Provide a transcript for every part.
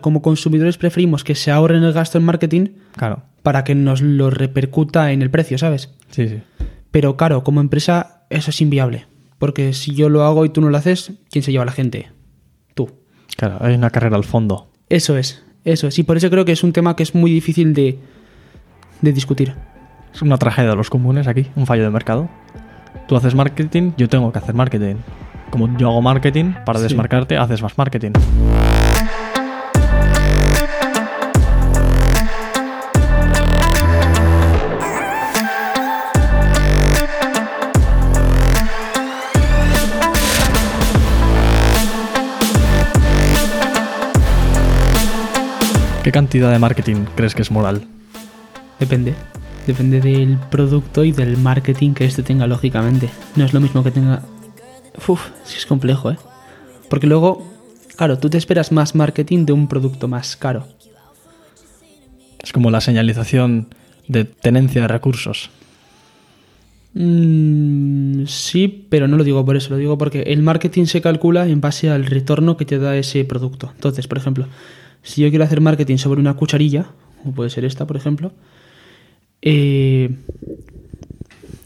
Como consumidores preferimos que se ahorren el gasto en marketing Claro. para que nos lo repercuta en el precio, ¿sabes? Sí, sí. Pero claro, como empresa eso es inviable. Porque si yo lo hago y tú no lo haces, ¿quién se lleva a la gente? Tú. Claro, hay una carrera al fondo. Eso es, eso es. Y por eso creo que es un tema que es muy difícil de, de discutir. Es una tragedia de los comunes aquí, un fallo de mercado. Tú haces marketing, yo tengo que hacer marketing. Como yo hago marketing, para Sí. desmarcarte, haces más marketing. ¿Qué cantidad de marketing crees que es moral? Depende. Depende del producto y del marketing que este tenga, lógicamente. No es lo mismo que tenga. Uf, es complejo, ¿eh? Porque luego, claro, tú te esperas más marketing de un producto más caro. Es como la señalización de tenencia de recursos. Mm, sí, pero no lo digo por eso, lo digo porque el marketing se calcula en base al retorno que te da ese producto. Entonces, por ejemplo, si yo quiero hacer marketing sobre una cucharilla, como puede ser esta, por ejemplo, eh,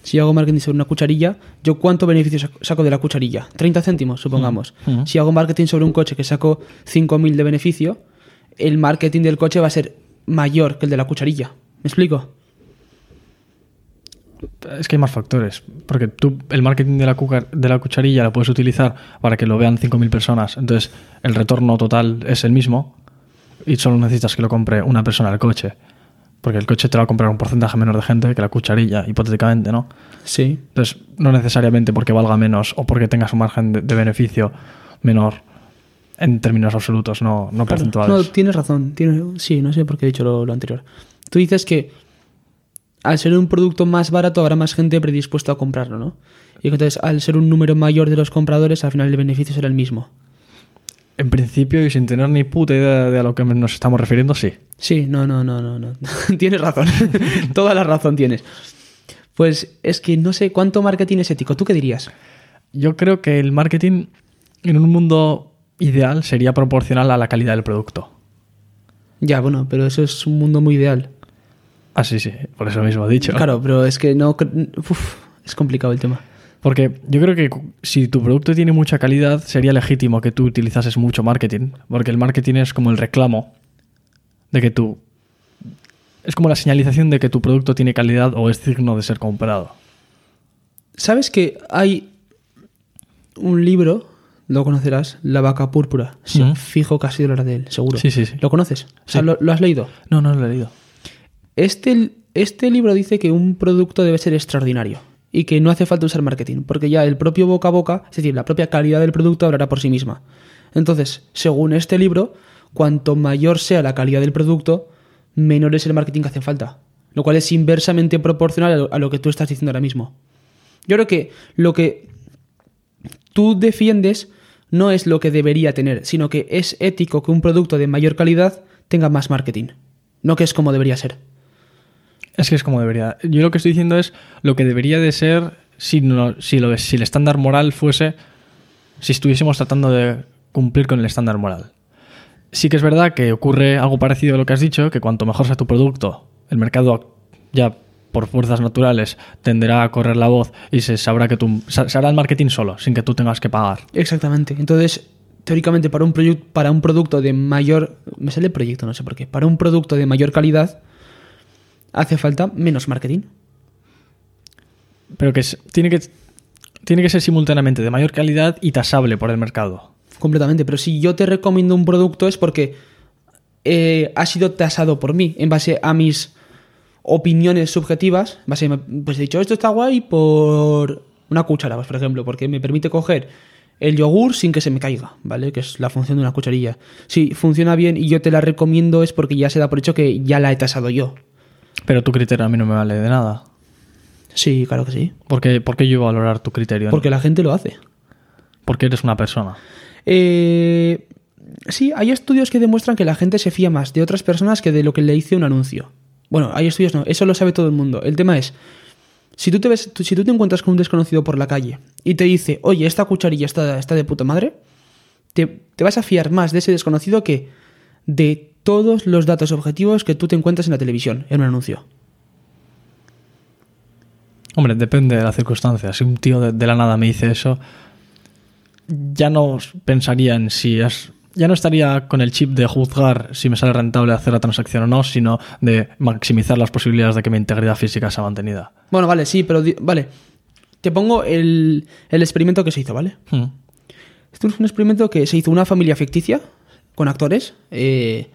si hago marketing sobre una cucharilla, ¿yo cuánto beneficio saco- saco de la cucharilla? 30 céntimos, supongamos. Mm, mm. Si hago marketing sobre un coche que saco 5.000 de beneficio, el marketing del coche va a ser mayor que el de la cucharilla. ¿Me explico? Es que hay más factores. Porque tú, el marketing de la, cuca- de la cucharilla lo puedes utilizar para que lo vean 5.000 personas. Entonces, el retorno total es el mismo. Y solo necesitas que lo compre una persona el coche. Porque el coche te lo va a comprar un porcentaje menor de gente que la cucharilla, hipotéticamente, ¿no? Sí. Entonces, no necesariamente porque valga menos o porque tengas un margen de, de beneficio menor en términos absolutos, no, no Claro, porcentuales. No, tienes razón. tienes- sí, no sé por qué he dicho lo, lo anterior. Tú dices que al ser un producto más barato habrá más gente predispuesta a comprarlo, ¿no? Y entonces al ser un número mayor de los compradores, al final el beneficio será el mismo. En principio, y sin tener ni puta idea de a lo que nos estamos refiriendo, sí. Sí, no, no, no, no, no. tienes razón. Toda la razón tienes. Pues es que no sé cuánto marketing es ético. ¿Tú qué dirías? Yo creo que el marketing en un mundo ideal sería proporcional a la calidad del producto. Ya, bueno, pero eso es un mundo muy ideal. Ah, sí, sí, por eso mismo he dicho. Claro, pero es que no. Uf, es complicado el tema. Porque yo creo que si tu producto tiene mucha calidad, sería legítimo que tú utilizases mucho marketing. Porque el marketing es como el reclamo de que tú. Es como la señalización de que tu producto tiene calidad o es digno de ser comprado. ¿Sabes que hay un libro, lo conocerás, La vaca púrpura? Sí, Ujú. Fijo que has oído hablar de él, seguro. Sí, sí, sí. ¿Lo conoces? O sea, Sí. ¿lo, lo has leído? No, no lo he leído. Este, este libro dice que un producto debe ser extraordinario y que no hace falta usar marketing, porque ya el propio boca a boca, es decir, la propia calidad del producto hablará por sí misma. Entonces, según este libro, cuanto mayor sea la calidad del producto, menor es el marketing que hace falta. Lo cual es inversamente proporcional a lo, que tú estás diciendo ahora mismo. Yo creo que lo que tú defiendes no es lo que debería tener, sino que es ético que un producto de mayor calidad tenga más marketing. No que es como debería ser. Es que es como debería. Yo lo que estoy diciendo es lo que debería de ser si, no, si, lo, si el estándar moral fuese. Si estuviésemos tratando de cumplir con el estándar moral. Sí que es verdad que ocurre algo parecido a lo que has dicho, que cuanto mejor sea tu producto, el mercado ya por fuerzas naturales tenderá a correr la voz y se sabrá que tú. Se el marketing solo, sin que tú tengas que pagar. Exactamente. Entonces, teóricamente, para un, para un producto de mayor. Me sale proyecto, no sé por qué. Para un producto de mayor calidad, hace falta menos marketing. Pero que es- tiene que, tiene que ser simultáneamente de mayor calidad y tasable por el mercado. Completamente. Pero si yo te recomiendo un producto es porque eh, ha sido tasado por mí en base a mis opiniones subjetivas. En base a- pues he dicho, esto está guay por una cuchara, pues, por ejemplo, porque me permite coger el yogur sin que se me caiga, ¿vale? Que es la función de una cucharilla. Si funciona bien y yo te la recomiendo es porque ya se da por hecho que ya la he tasado yo. Pero tu criterio a mí no me vale de nada. Sí, claro que sí. ¿Por qué, por qué yo iba a valorar tu criterio? Porque la gente lo hace. Porque eres una persona. Eh, sí, hay estudios que demuestran que la gente se fía más de otras personas que de lo que le dice un anuncio. Bueno, hay estudios no, eso lo sabe todo el mundo. El tema es, si tú te, ves, si tú te encuentras con un desconocido por la calle y te dice, oye, esta cucharilla está, está de puta madre, te, te vas a fiar más de ese desconocido que de todos los datos objetivos que tú te encuentras en la televisión, en un anuncio. Hombre, depende de la circunstancia. Si un tío de, de la nada me dice eso, ya no pensaría en si es. Ya no estaría con el chip de juzgar si me sale rentable hacer la transacción o no, sino de maximizar las posibilidades de que mi integridad física sea mantenida. Bueno, vale, sí, pero vale. Te pongo el, el experimento que se hizo, ¿vale? Hmm. Esto es un experimento que se hizo una familia ficticia con actores. eh,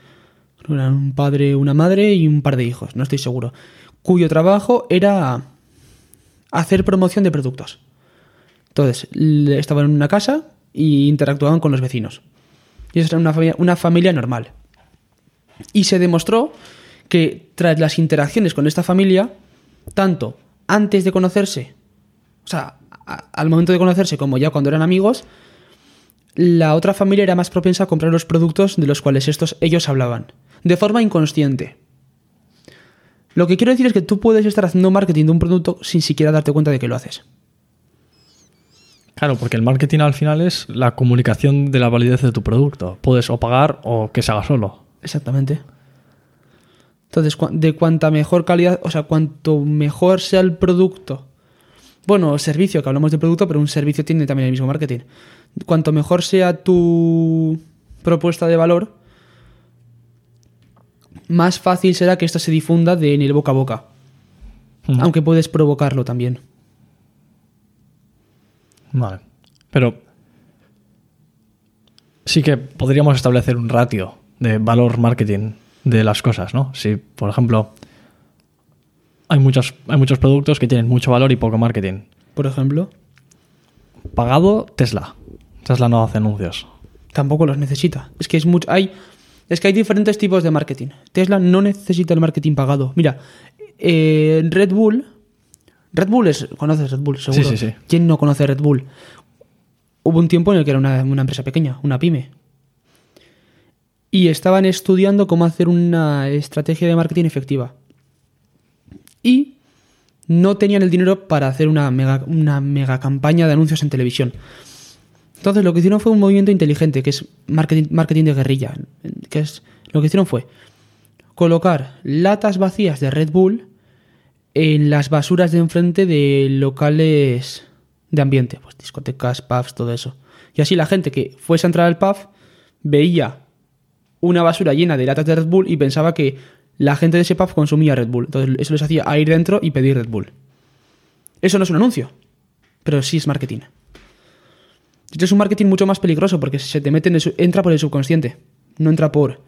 eran un padre, una madre y un par de hijos, no estoy seguro. Cuyo trabajo era hacer promoción de productos. Entonces, estaban en una casa e interactuaban con los vecinos. Y esa era una familia, una familia normal. Y se demostró que tras las interacciones con esta familia, tanto antes de conocerse, o sea, al momento de conocerse como ya cuando eran amigos, la otra familia era más propensa a comprar los productos de los cuales estos, ellos hablaban, de forma inconsciente. Lo que quiero decir es que tú puedes estar haciendo marketing de un producto sin siquiera darte cuenta de que lo haces. Claro, porque el marketing al final es la comunicación de la validez de tu producto. Puedes o pagar o que se haga solo. Exactamente. Entonces, de cuanta mejor calidad, o sea, cuanto mejor sea el producto, bueno, servicio, que hablamos de producto, pero un servicio tiene también el mismo marketing. Cuanto mejor sea tu propuesta de valor, más fácil será que esto se difunda de en el boca a boca. Aunque puedes provocarlo también. Vale. Pero sí que podríamos establecer un ratio de valor marketing de las cosas, ¿no? Si, por ejemplo, hay muchos, hay muchos productos que tienen mucho valor y poco marketing. Por ejemplo, Pagado, Tesla. Tesla no hace anuncios. tampoco los necesita. Es que es mucho. Hay, es que hay diferentes tipos de marketing. Tesla no necesita el marketing pagado. Mira, eh, Red Bull. Red Bull es. ¿Conoces Red Bull? Seguro. Sí, sí, sí. ¿Quién no conoce Red Bull? Hubo un tiempo en el que era una, una empresa pequeña, una pyme. Y estaban estudiando cómo hacer una estrategia de marketing efectiva. Y no tenían el dinero para hacer una mega, una mega campaña de anuncios en televisión. Entonces lo que hicieron fue un movimiento inteligente, que es marketing, marketing de guerrilla. Que es, lo que hicieron fue colocar latas vacías de Red Bull en las basuras de enfrente de locales de ambiente, pues discotecas, pubs, todo eso. Y así la gente que fuese a entrar al pub veía una basura llena de latas de Red Bull y pensaba que la gente de ese pub consumía Red Bull. Entonces eso les hacía a ir dentro y pedir Red Bull. Eso no es un anuncio, pero sí es marketing. Esto es un marketing mucho más peligroso porque se te mete en el entra por el subconsciente, no entra por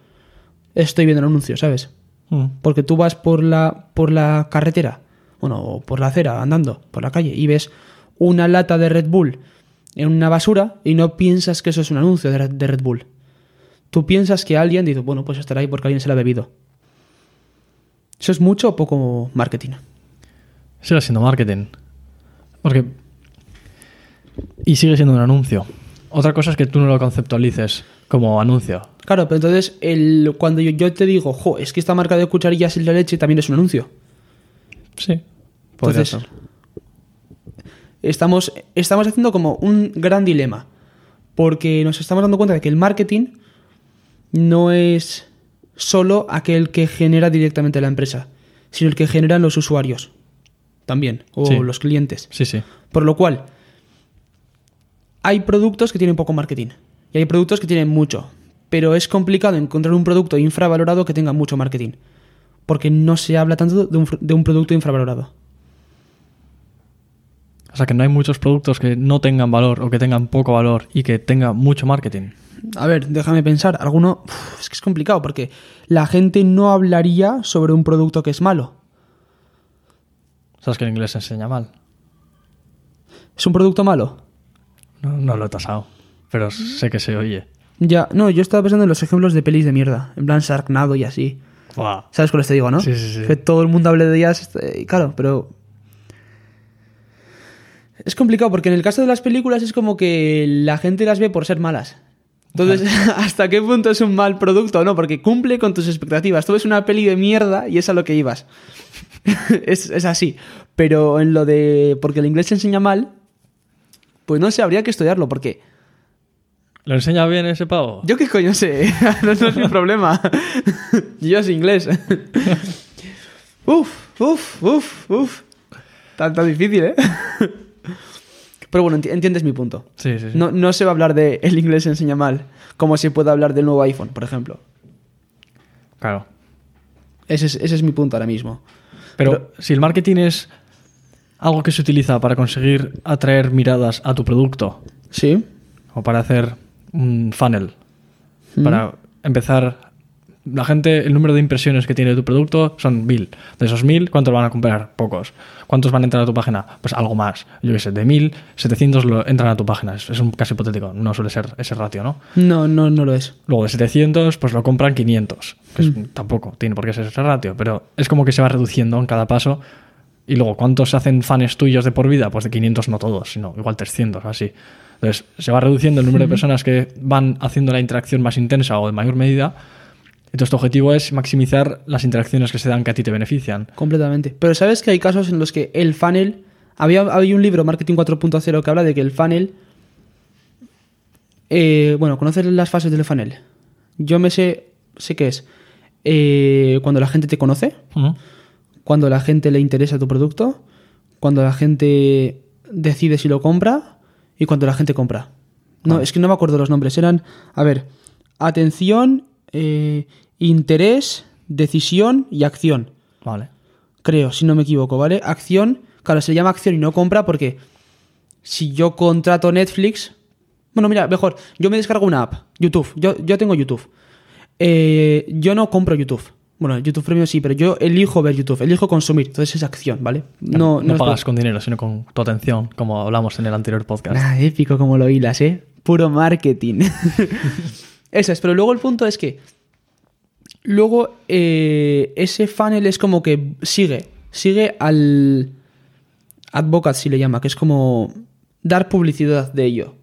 estoy viendo el anuncio, ¿sabes? Mm. Porque tú vas por la, por la carretera, bueno, o por la acera, andando por la calle, y ves una lata de Red Bull en una basura y no piensas que eso es un anuncio de Red, de Red Bull. Tú piensas que alguien dice, bueno, pues estará ahí porque alguien se la ha bebido. ¿Eso es mucho o poco marketing? Sigue siendo marketing. Porque. Y sigue siendo un anuncio. Otra cosa es que tú no lo conceptualices como anuncio. Claro, pero entonces el, cuando yo, yo te digo, jo, es que esta marca de cucharillas y la leche también es un anuncio. Sí. Entonces, ser. estamos, estamos haciendo como un gran dilema. Porque nos estamos dando cuenta de que el marketing no es solo aquel que genera directamente la empresa, sino el que generan los usuarios también, o Sí. los clientes. Sí, sí. Por lo cual, hay productos que tienen poco marketing y hay productos que tienen mucho. Pero es complicado encontrar un producto infravalorado que tenga mucho marketing. Porque no se habla tanto de un, fr- de un producto infravalorado. O sea que no hay muchos productos que no tengan valor o que tengan poco valor y que tengan mucho marketing. A ver, déjame pensar. Alguno. Uf, es que es complicado porque la gente no hablaría sobre un producto que es malo. ¿Sabes que en inglés se enseña mal? ¿Es un producto malo? No, no lo he tasado. Pero sé que se oye. Ya, no, yo estaba pensando en los ejemplos de pelis de mierda. En plan y así. Buah. ¿Sabes cuáles te digo, no? Sí, sí, sí. Que todo el mundo hable de ellas. eh, claro, pero. Es complicado porque en el caso de las películas es como que la gente las ve por ser malas. Entonces, ¿hasta qué punto es un mal producto o no? Porque cumple con tus expectativas. Tú ves una peli de mierda y es a lo que ibas. es, es así. Pero en lo de. Porque el inglés se enseña mal, pues no sé, habría que estudiarlo porque. ¿Lo enseña bien ese pavo? Yo qué coño sé, no, no es mi problema. Yo es inglés. uf, uf, uf, uf. Tan, tan difícil, ¿eh? Pero bueno, enti- entiendes mi punto. Sí, sí, sí. No, no se va a hablar de el inglés se enseña mal, como se puede hablar del nuevo iPhone, por ejemplo. Claro. Ese es, ese es mi punto ahora mismo. Pero, Pero- si el marketing es algo que se utiliza para conseguir atraer miradas a tu producto ¿Sí? o para hacer un funnel, para empezar... La gente, el número de impresiones que tiene tu producto son mil. De esos mil, ¿cuántos van a comprar? Pocos. ¿Cuántos van a entrar a tu página? Pues algo más. Yo qué sé, de mil, 700 lo entran a tu página. Es, es un caso hipotético, no suele ser ese ratio, ¿no? No, no, no lo es. Luego de 700, pues lo compran 500. Que es- tampoco tiene por qué ser ese ratio, pero es como que se va reduciendo en cada paso. Y luego, ¿cuántos hacen fans tuyos de por vida? Pues de 500 no todos, sino igual 300 o así. Entonces, se va reduciendo el número de personas que van haciendo la interacción más intensa o de mayor medida. Entonces, tu objetivo es maximizar las interacciones que se dan que a ti te benefician. Completamente. Pero sabes que hay casos en los que el funnel. Había, había un libro, Marketing 4.0, que habla de que el funnel. eh, bueno, ¿conoces las fases del funnel? Yo me sé. Sé qué es. eh, cuando la gente te conoce, Ujú. cuando la gente le interesa tu producto, cuando la gente decide si lo compra y cuando la gente compra. No, es que no me acuerdo los nombres. Eran, a ver, atención, eh, interés, decisión y acción. Vale. Creo, si no me equivoco, ¿vale? Acción, claro, se llama acción y no compra porque si yo contrato Netflix. Bueno, mira, mejor, yo me descargo una app, YouTube. Yo, yo tengo YouTube. Eh, yo no compro YouTube. Bueno, YouTube Premium sí, pero yo elijo ver YouTube, elijo consumir. Entonces es acción, ¿vale? No, no pagas con dinero, sino con tu atención, como hablamos en el anterior podcast. Ah, épico como lo hilas, ¿eh? Puro marketing. Eso es, pero luego el punto es que luego eh, ese funnel es como que sigue, sigue al advocate, si le llama, que es como dar publicidad de ello.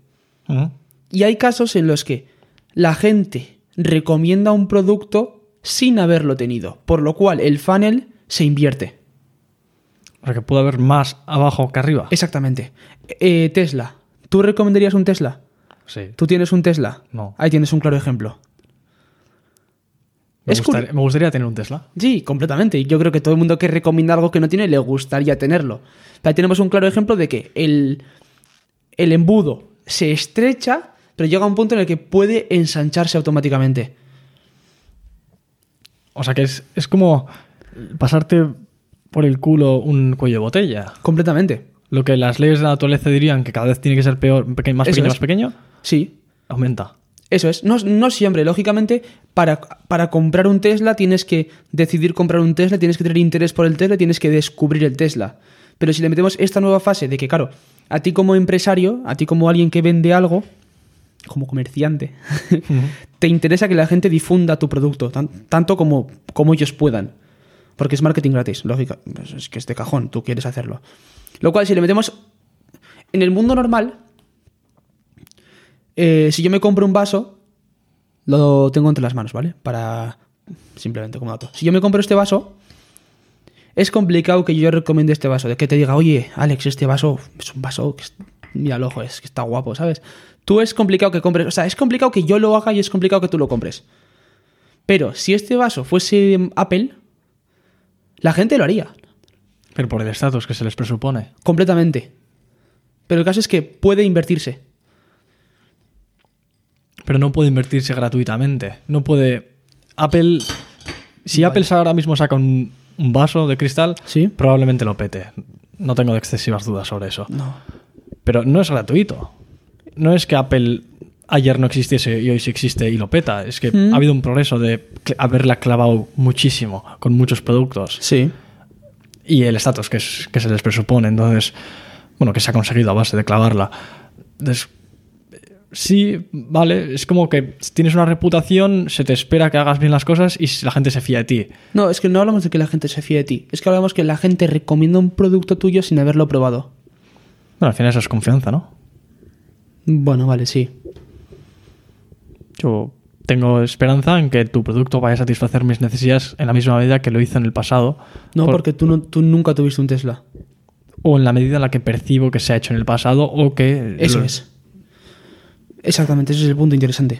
Y hay casos en los que la gente recomienda un producto sin haberlo tenido, por lo cual el funnel se invierte. Porque puede haber más abajo que arriba. Exactamente. Eh, Tesla. ¿Tú recomendarías un Tesla? Sí. ¿Tú tienes un Tesla? No. Ahí tienes un claro ejemplo. Me Es gustaría, me gustaría tener un Tesla. Sí, completamente. Y Yo creo que todo el mundo que recomienda algo que no tiene le gustaría tenerlo. Ahí tenemos un claro ejemplo de que el, el embudo se estrecha, pero llega a un punto en el que puede ensancharse automáticamente. O sea que es, es como pasarte por el culo un cuello de botella. Completamente. Lo que las leyes de la naturaleza dirían que cada vez tiene que ser peor, peque- más Eso pequeño, es. más pequeño, Sí, aumenta. eso es. No, no siempre. Lógicamente, para, para comprar un Tesla tienes que decidir comprar un Tesla, tienes que tener interés por el Tesla, tienes que descubrir el Tesla. Pero si le metemos esta nueva fase de que, claro, a ti como empresario, a ti como alguien que vende algo, como comerciante, te interesa que la gente difunda tu producto, tan- tanto como, como ellos puedan. Porque es marketing gratis, lógica. Pues es que es de cajón, tú quieres hacerlo. Lo cual, si le metemos en el mundo normal, eh, si yo me compro un vaso, lo tengo entre las manos, ¿vale? Para. Simplemente como dato. Si yo me compro este vaso, es complicado que yo recomiende este vaso. De que te diga, oye, Alex, este vaso es un vaso que. es- Mira el es que está guapo, ¿sabes? Tú es complicado que compres. O sea, es complicado que yo lo haga y es complicado que tú lo compres. Pero si este vaso fuese Apple, la gente lo haría. Pero por el estatus que se les presupone. Completamente. Pero el caso es que puede invertirse. Pero no puede invertirse gratuitamente. No puede. Apple. Si Apple ahora mismo saca un, un vaso de cristal, Sí. probablemente lo pete. No tengo excesivas dudas sobre eso. No. Pero no es gratuito. No es que Apple ayer no existiese y hoy sí existe y lo peta. Es que Mm. ha habido un progreso de haberla clavado muchísimo con muchos productos Sí. Y el estatus que, es- que se les presupone. Entonces, bueno, que se ha conseguido a base de clavarla. Entonces, sí, vale, es como que tienes una reputación, se te espera que hagas bien las cosas y la gente se fía de ti. No, es que no hablamos de que la gente se fíe de ti. Es que hablamos que la gente recomienda un producto tuyo sin haberlo probado. Bueno, al final eso es confianza, ¿no? Bueno, vale, sí. Yo tengo esperanza en que tu producto vaya a satisfacer mis necesidades en la misma medida que lo hizo en el pasado. No, Por- porque tú, no, tú nunca tuviste un Tesla. O en la medida en la que percibo que se ha hecho en el pasado o que... Eso lo- es. Exactamente, ese es el punto interesante.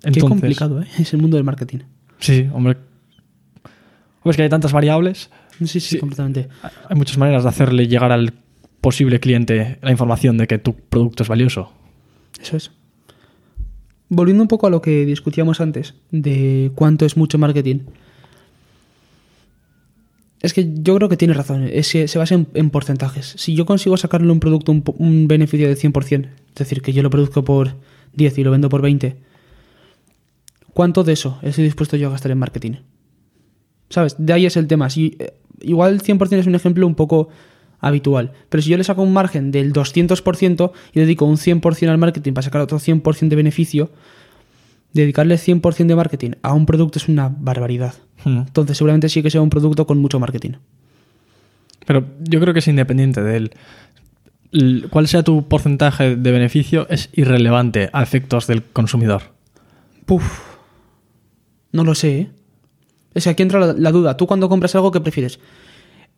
Qué Entonces, complicado, ¿eh? Es el mundo del marketing. Sí, hombre. Es que hay tantas variables, Sí, sí, Sí. completamente. hay muchas maneras de hacerle llegar al posible cliente la información de que tu producto es valioso. Eso es. Volviendo un poco a lo que discutíamos antes, de cuánto es mucho marketing. Es que yo creo que tienes razón, es se basa en, en porcentajes. Si yo consigo sacarle un producto un, un beneficio de 100%, es decir, que yo lo produzco por 10 y lo vendo por 20, ¿cuánto de eso estoy dispuesto yo a gastar en marketing? ¿Sabes? De ahí es el tema. Si, eh, igual 100% es un ejemplo un poco habitual, pero si yo le saco un margen del 200% y dedico un 100% al marketing para sacar otro 100% de beneficio, dedicarle 100% de marketing a un producto es una barbaridad. Hmm. Entonces seguramente sí que sea un producto con mucho marketing. Pero yo creo que es independiente de él. Cuál sea tu porcentaje de beneficio es irrelevante a efectos del consumidor. Puf. No lo sé, ¿eh? Es que aquí entra la, la duda. Tú cuando compras algo, ¿qué prefieres?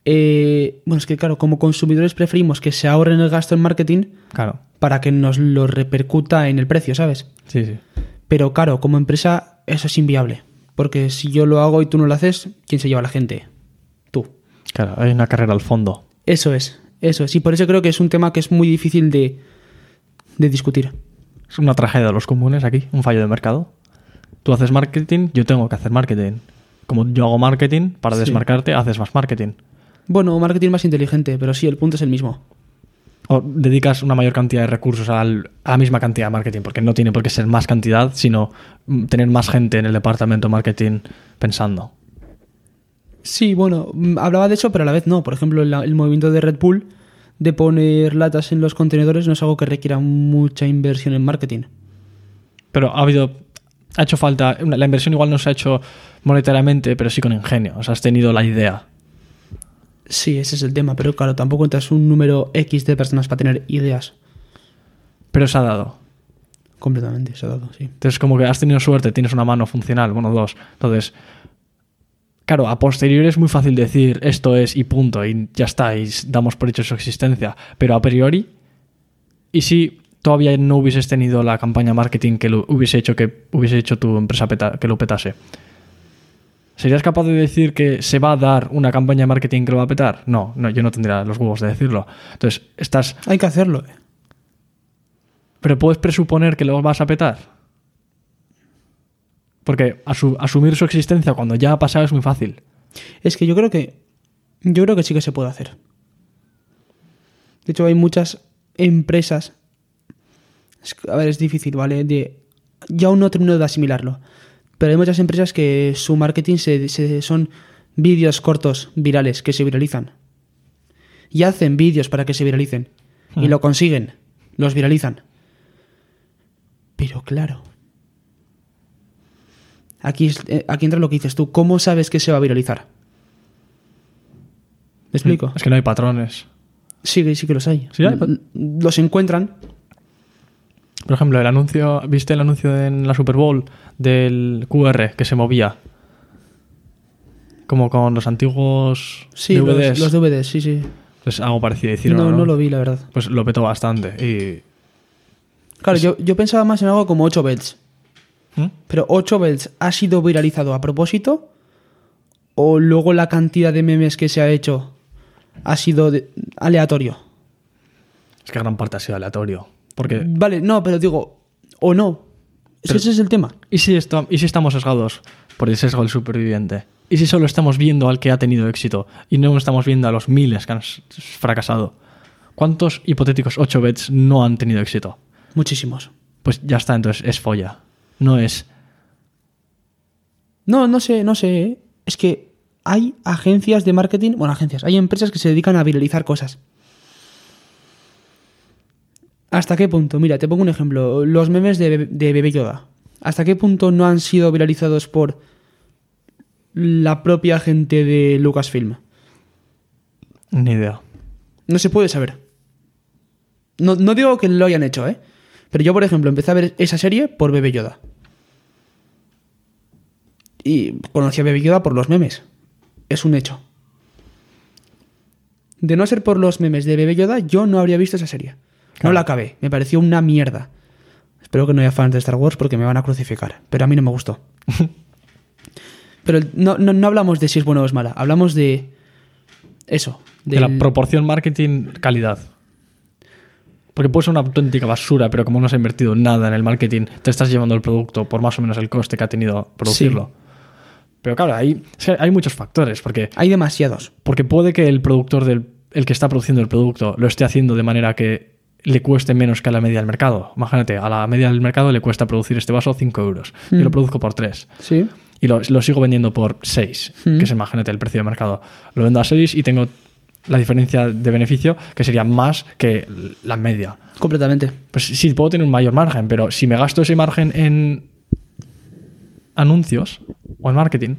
Eh, bueno, es que claro, como consumidores preferimos que se ahorren el gasto en marketing Claro. para que nos lo repercuta en el precio, ¿sabes? Sí, sí. Pero claro, como empresa eso es inviable. Porque si yo lo hago y tú no lo haces, ¿quién se lleva a la gente? Tú. Claro, hay una carrera al fondo. Eso es, eso es. Y por eso creo que es un tema que es muy difícil de, de discutir. Es una tragedia de los comunes aquí, un fallo de mercado. Tú haces marketing, yo tengo que hacer marketing. Como yo hago marketing, para Sí. desmarcarte, haces más marketing. Bueno, marketing más inteligente, pero sí, el punto es el mismo. O dedicas una mayor cantidad de recursos al- a la misma cantidad de marketing, porque no tiene por qué ser más cantidad, sino mm, tener más gente en el departamento de marketing pensando. Sí, bueno, mm, hablaba de eso, pero a la vez no. Por ejemplo, el, el movimiento de Red Bull de poner latas en los contenedores no es algo que requiera mucha inversión en marketing. Pero ha habido. Ha hecho falta. La inversión igual no se ha hecho monetariamente, pero sí con ingenio. O sea, has tenido la idea. Sí, ese es el tema, pero claro, tampoco entras un número X de personas para tener ideas. Pero se ha dado. Completamente, se ha dado, sí. Entonces, como que has tenido suerte, tienes una mano funcional, bueno, dos. Entonces, claro, a posteriori es muy fácil decir esto es y punto, y ya está, y damos por hecho su existencia. Pero a priori, ¿y si todavía no hubieses tenido la campaña marketing que lo hubiese hecho que hubiese hecho tu empresa peta- que lo petase? ¿Serías capaz de decir que se va a dar una campaña de marketing que lo va a petar? No, no, yo no tendría los huevos de decirlo. Entonces, estás. Hay que hacerlo. eh. Pero puedes presuponer que lo vas a petar. Porque asu- asumir su existencia cuando ya ha pasado es muy fácil. Es que yo creo que. Yo creo que sí que se puede hacer. De hecho, hay muchas empresas. a ver, es difícil, ¿vale? De, yo aún no termino de asimilarlo. Pero hay muchas empresas que su marketing se, se- son vídeos cortos, virales, que se viralizan. Y hacen vídeos para que se viralicen. Y Hmm. lo consiguen. Los viralizan. Pero claro. Aquí, eh, aquí entra lo que dices tú. ¿Cómo sabes que se va a viralizar? ¿Me explico? Es que no hay patrones. Sí, sí que los hay. ¿Sí hay? L- Los encuentran. Por ejemplo, el anuncio, ¿viste el anuncio en la Super Bowl del QR que se movía? Como con los antiguos Sí, DVDs. Los, los DVDs, sí, sí. Pues algo parecido hicieron. No, ¿no? no lo vi, la verdad. Pues lo petó bastante. Y. Claro, yo, yo pensaba más en algo como 8 belts. ¿Mm? Pero 8 belts ha sido viralizado a propósito. O luego la cantidad de memes que se ha hecho ha sido de- aleatorio. Es que gran parte ha sido aleatorio. Porque. Vale, no, pero digo, o no. Es que Pero- ese es el tema. ¿Y si, esto- ¿Y si estamos sesgados por el sesgo del superviviente? ¿Y si solo estamos viendo al que ha tenido éxito y no estamos viendo a los miles que han fracasado? ¿Cuántos hipotéticos 8 bets no han tenido éxito? Muchísimos. Pues ya está, entonces es folla. No es. No, no sé, no sé. ¿eh? Es que hay agencias de marketing, bueno, agencias, hay empresas que se dedican a viralizar cosas. ¿Hasta qué punto? Mira, te pongo un ejemplo. Los memes de, Be- de Bebé Yoda. ¿Hasta qué punto no han sido viralizados por la propia gente de Lucasfilm? Ni idea. No se puede saber. No, no digo que lo hayan hecho, ¿eh? Pero yo, por ejemplo, empecé a ver esa serie por Bebé Yoda. Y conocí a Bebé Yoda por los memes. Es un hecho. De no ser por los memes de Bebé Yoda, yo no habría visto esa serie. No la acabé, me pareció una mierda. Espero que no haya fans de Star Wars porque me van a crucificar, pero a mí no me gustó. pero no, no, no hablamos de si es bueno o es mala, hablamos de eso. De la proporción marketing-calidad. Porque puede ser una auténtica basura, pero como no se ha invertido nada en el marketing, te estás llevando el producto por más o menos el coste que ha tenido producirlo. Pero claro, hay, hay muchos factores, porque, Hay demasiados. porque puede que el productor del el que está produciendo el producto lo esté haciendo de manera que le cueste menos que a la media del mercado. Imagínate, a la media del mercado le cuesta producir este vaso 5 euros. Yo Mm. lo produzco por 3. Sí. Y lo, lo sigo vendiendo por 6, Mm. que es imagínate el precio de mercado. Lo vendo a 6 y tengo la diferencia de beneficio que sería más que la media. Completamente. Pues sí, puedo tener un mayor margen, pero si me gasto ese margen en anuncios o en marketing,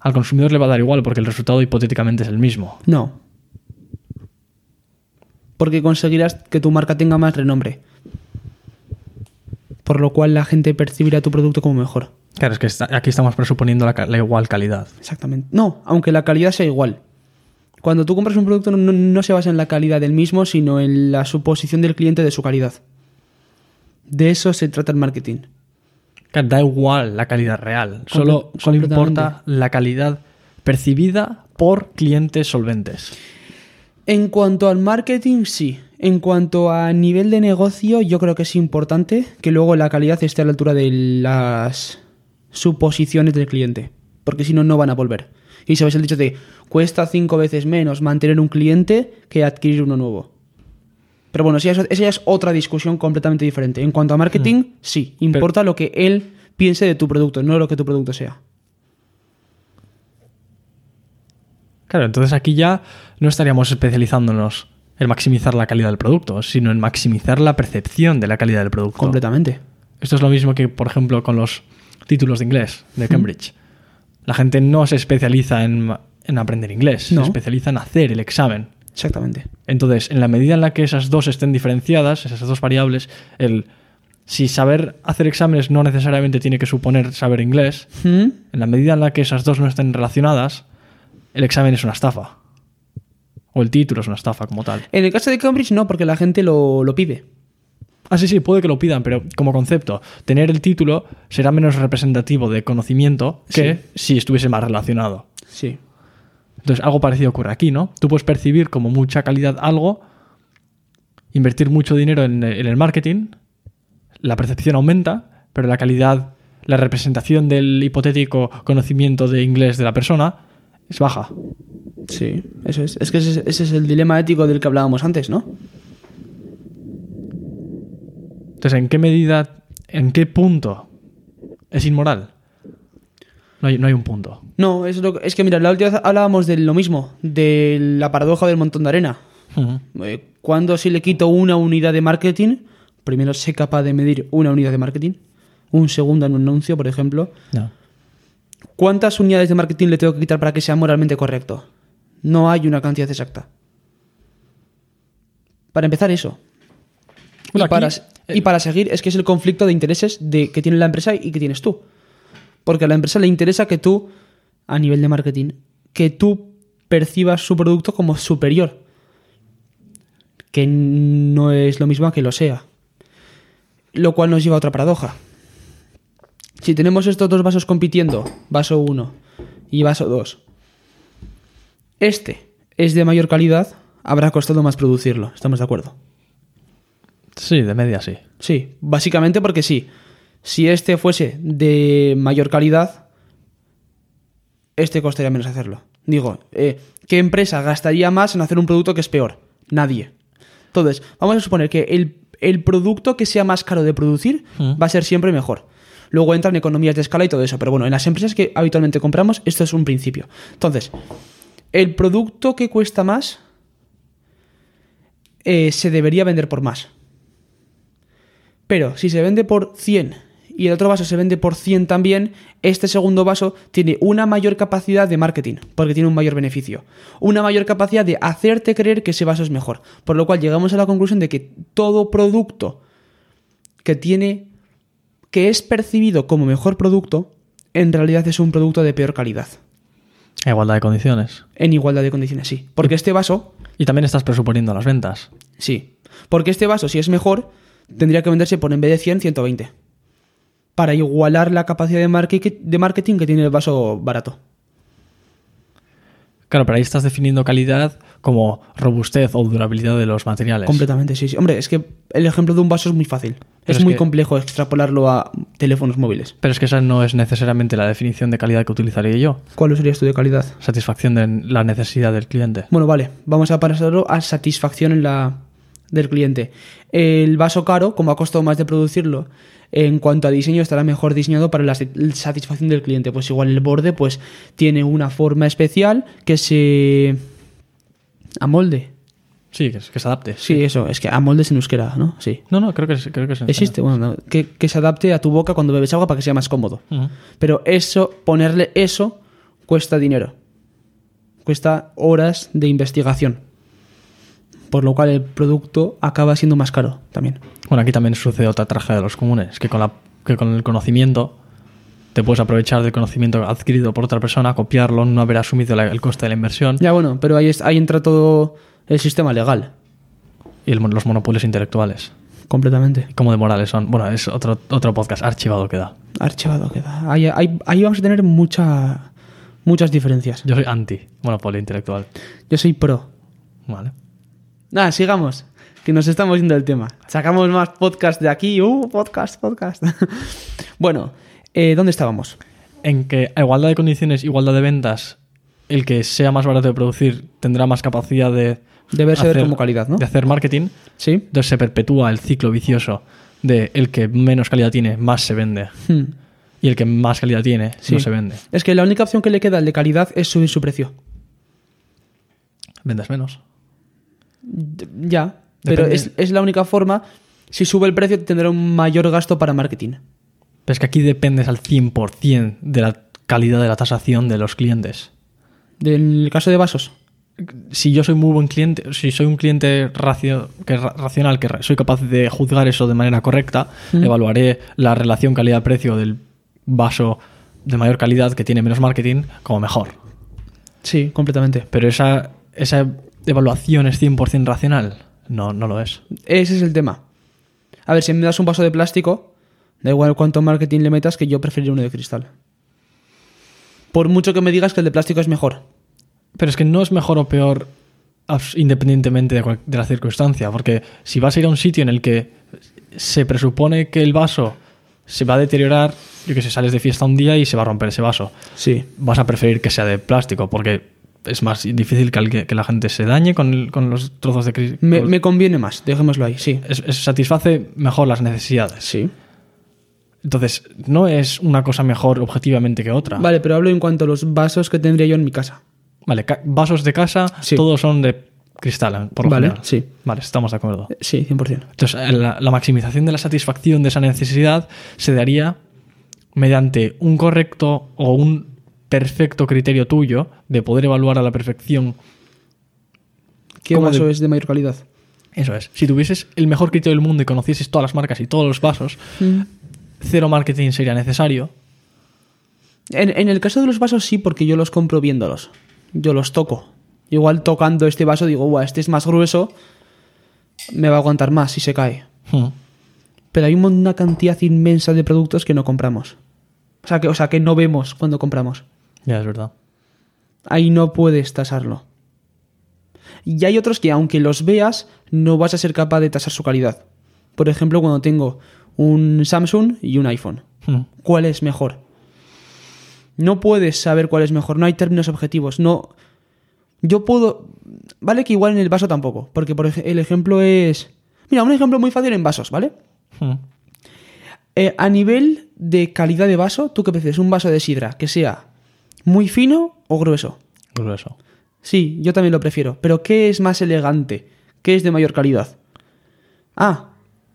al consumidor le va a dar igual porque el resultado hipotéticamente es el mismo. No. Porque conseguirás que tu marca tenga más renombre. Por lo cual la gente percibirá tu producto como mejor. Claro, es que está- aquí estamos presuponiendo la, igual calidad. Exactamente. No, aunque la calidad sea igual. Cuando tú compras un producto no, no- no se basa en la calidad del mismo, sino en la suposición del cliente de su calidad. De eso se trata el marketing. Claro, da igual la calidad real, solo, solo importa la calidad percibida por clientes solventes. En cuanto al marketing, sí. En cuanto a nivel de negocio, yo creo que es importante que luego la calidad esté a la altura de las suposiciones del cliente. Porque si no, no van a volver. Y sabes el dicho de cuesta cinco veces menos mantener un cliente que adquirir uno nuevo. Pero bueno, esa ya es otra discusión completamente diferente. En cuanto a marketing, sí. Importa lo que él piense de tu producto, no lo que tu producto sea. Claro, entonces aquí ya no estaríamos especializándonos en maximizar la calidad del producto, sino en maximizar la percepción de la calidad del producto. Completamente. Esto es lo mismo que, por ejemplo, con los títulos de inglés de Cambridge. La gente no se especializa en, en aprender inglés, No. se especializa en hacer el examen. Exactamente. Entonces, en la medida en la que esas dos estén diferenciadas, esas dos variables, el si saber hacer exámenes no necesariamente tiene que suponer saber inglés, ¿Mm? en la medida en la que esas dos no estén relacionadas, el examen es una estafa. O el título es una estafa como tal. En el caso de Cambridge, no, porque la gente lo, lo pide. Ah, sí, sí, puede que lo pidan, pero como concepto, tener el título será menos representativo de conocimiento que si estuviese más relacionado. Sí. Entonces, algo parecido ocurre aquí, ¿no? Tú puedes percibir como mucha calidad algo, invertir mucho dinero en, en el marketing, la percepción aumenta, pero la calidad, la representación del hipotético conocimiento de inglés de la persona es baja. Sí, eso es. Es que ese, ese es el dilema ético del que hablábamos antes, ¿no? Entonces, ¿en qué medida, en qué punto es inmoral? No hay, no hay un punto. No, es, lo, que- es que mira, la última vez hablábamos de lo mismo, de la paradoja del montón de arena. Eh, Cuando si le quito una unidad de marketing, primero sé capaz de medir una unidad de marketing, un segundo en un anuncio, por ejemplo. No. ¿Cuántas unidades de marketing le tengo que quitar para que sea moralmente correcto? No hay una cantidad exacta. Para empezar eso. Bueno, y, para, aquí, y para seguir, es que es el conflicto de intereses de, que tiene la empresa y que tienes tú. Porque a la empresa le interesa que tú, a nivel de marketing, que tú percibas su producto como superior. Que no es lo mismo que lo sea. Lo cual nos lleva a otra paradoja. Si tenemos estos dos vasos compitiendo, vaso 1 y vaso 2, este es de mayor calidad, habrá costado más producirlo. ¿Estamos de acuerdo? Sí, de media sí. Sí, básicamente porque sí. Si este fuese de mayor calidad, este costaría menos hacerlo. Digo, eh, ¿qué empresa gastaría más en hacer un producto que es peor? Nadie. Entonces, vamos a suponer que el, el producto que sea más caro de producir Mm. va a ser siempre mejor. Luego entran economías de escala y todo eso. Pero bueno, en las empresas que habitualmente compramos, esto es un principio. Entonces, el producto que cuesta más eh, se debería vender por más. Pero si se vende por 100 y el otro vaso se vende por 100 también, este segundo vaso tiene una mayor capacidad de marketing, porque tiene un mayor beneficio. Una mayor capacidad de hacerte creer que ese vaso es mejor. Por lo cual llegamos a la conclusión de que todo producto que tiene que es percibido como mejor producto, en realidad es un producto de peor calidad. A igualdad de condiciones. En igualdad de condiciones, sí. Porque este vaso, Y también estás presuponiendo las ventas. Sí. Porque este vaso, si es mejor, tendría que venderse por en vez de 100, 120. Para igualar la capacidad de marketing, de marketing que tiene el vaso barato. Claro, pero ahí estás definiendo calidad como robustez o durabilidad de los materiales. Completamente, sí, sí. Hombre, es que el ejemplo de un vaso es muy fácil. Pero es, es muy que- complejo extrapolarlo a teléfonos móviles. Pero es que esa no es necesariamente la definición de calidad que utilizaría yo. ¿Cuál sería esto de calidad? Satisfacción de la necesidad del cliente. Bueno, vale, vamos a pasarlo a satisfacción en la, del cliente. El vaso caro, como ha costado más de producirlo, en cuanto a diseño estará mejor diseñado para la sat- satisfacción del cliente. Pues igual el borde pues tiene una forma especial que se amolde. Sí, que, que se adapte. Sí, eso, es que amolde es en euskera, ¿no? Sí. No, no, creo que, creo que es Existe, bueno, no, que, que se adapte a tu boca cuando bebes agua para que sea más cómodo. Pero eso, ponerle eso, cuesta dinero. Cuesta horas de investigación. Por lo cual el producto acaba siendo más caro también. Bueno, aquí también sucede otra tragedia de los comunes, que con, la, que con el conocimiento te puedes aprovechar del conocimiento adquirido por otra persona, copiarlo, no haber asumido la- el coste de la inversión Ya bueno, pero ahí, es- ahí entra todo el sistema legal. y el los monopolios intelectuales. Completamente. Como de morales son. Bueno, es otro, otro podcast archivado queda. Archivado queda. Ahí, ahí- ahí vamos a tener mucha, muchas diferencias. Yo soy anti monopolio intelectual. Yo soy pro. Vale. Nada, sigamos. Que nos estamos yendo del tema. Sacamos más podcast de aquí. Uh, podcast, podcast. bueno, eh, ¿dónde estábamos? En que a igualdad de condiciones, igualdad de ventas, el que sea más barato de producir tendrá más capacidad de. Deberse ver como calidad, ¿no? De hacer marketing. Sí. Entonces se perpetúa el ciclo vicioso de el que menos calidad tiene, más se vende. Hmm. Y el que más calidad tiene, Sí. no se vende. Es que la única opción que le queda al de calidad es subir su precio. Vendes menos. Ya, pero es, es la única forma. Si sube el precio tendrá un mayor gasto para marketing. Pero es que aquí dependes al 100% de la calidad de la tasación de los clientes. Del caso de vasos. Si yo soy muy buen cliente, si soy un cliente racio- que ra- racional, que soy capaz de juzgar eso de manera correcta, Mm. evaluaré la relación calidad-precio del vaso de mayor calidad que tiene menos marketing como mejor. Sí, completamente. Pero esa, esa evaluación es 100% racional. No, no lo es. Ese es el tema. A ver, si me das un vaso de plástico, da igual cuánto marketing le metas, que yo preferiría uno de cristal. Por mucho que me digas que el de plástico es mejor. Pero es que no es mejor o peor independientemente de, de la circunstancia, porque si vas a ir a un sitio en el que se presupone que el vaso se va a deteriorar, yo que sé, sales de fiesta un día y se va a romper ese vaso, Sí. vas a preferir que sea de plástico, porque es más difícil que, la gente se dañe con, el- con los trozos de cristal. Me, me conviene más, dejémoslo ahí, sí. satisface mejor las necesidades. Sí. Entonces, no es una cosa mejor objetivamente que otra. Vale, pero hablo en cuanto a los vasos que tendría yo en mi casa. Vale, ca- vasos de casa, Sí. todos son de cristal, por lo Vale, general. sí. Vale, estamos de acuerdo. Eh, Sí, 100%. Entonces, eh, la, la maximización de la satisfacción de esa necesidad se daría mediante un correcto o un perfecto criterio tuyo de poder evaluar a la perfección. ¿Qué ¿Cómo vaso de- es de mayor calidad? Eso es. Si tuvieses el mejor criterio del mundo y conocieses todas las marcas y todos los vasos, cero marketing sería necesario. En, en el caso de los vasos sí, porque yo los compro viéndolos. Yo los toco. Igual tocando este vaso digo, Buah, este es más grueso, me va a aguantar más si se cae. Hmm. Pero hay una cantidad inmensa de productos que no compramos. O sea, que, o sea, que no vemos cuando compramos. Ya, es verdad. Ahí no puedes tasarlo. Y hay otros que aunque los veas, no vas a ser capaz de tasar su calidad. Por ejemplo, cuando tengo un Samsung y un iPhone. Hmm. ¿Cuál es mejor? No puedes saber cuál es mejor, no hay términos objetivos, no... Yo puedo... Vale que igual en el vaso tampoco, porque por el ejemplo es... Mira, un ejemplo muy fácil en vasos, ¿vale? Hmm. Eh, a nivel de calidad de vaso, ¿tú qué prefieres? Un vaso de sidra que sea muy fino o grueso. Grueso. Sí, yo también lo prefiero. Pero ¿qué es más elegante? ¿Qué es de mayor calidad? Ah,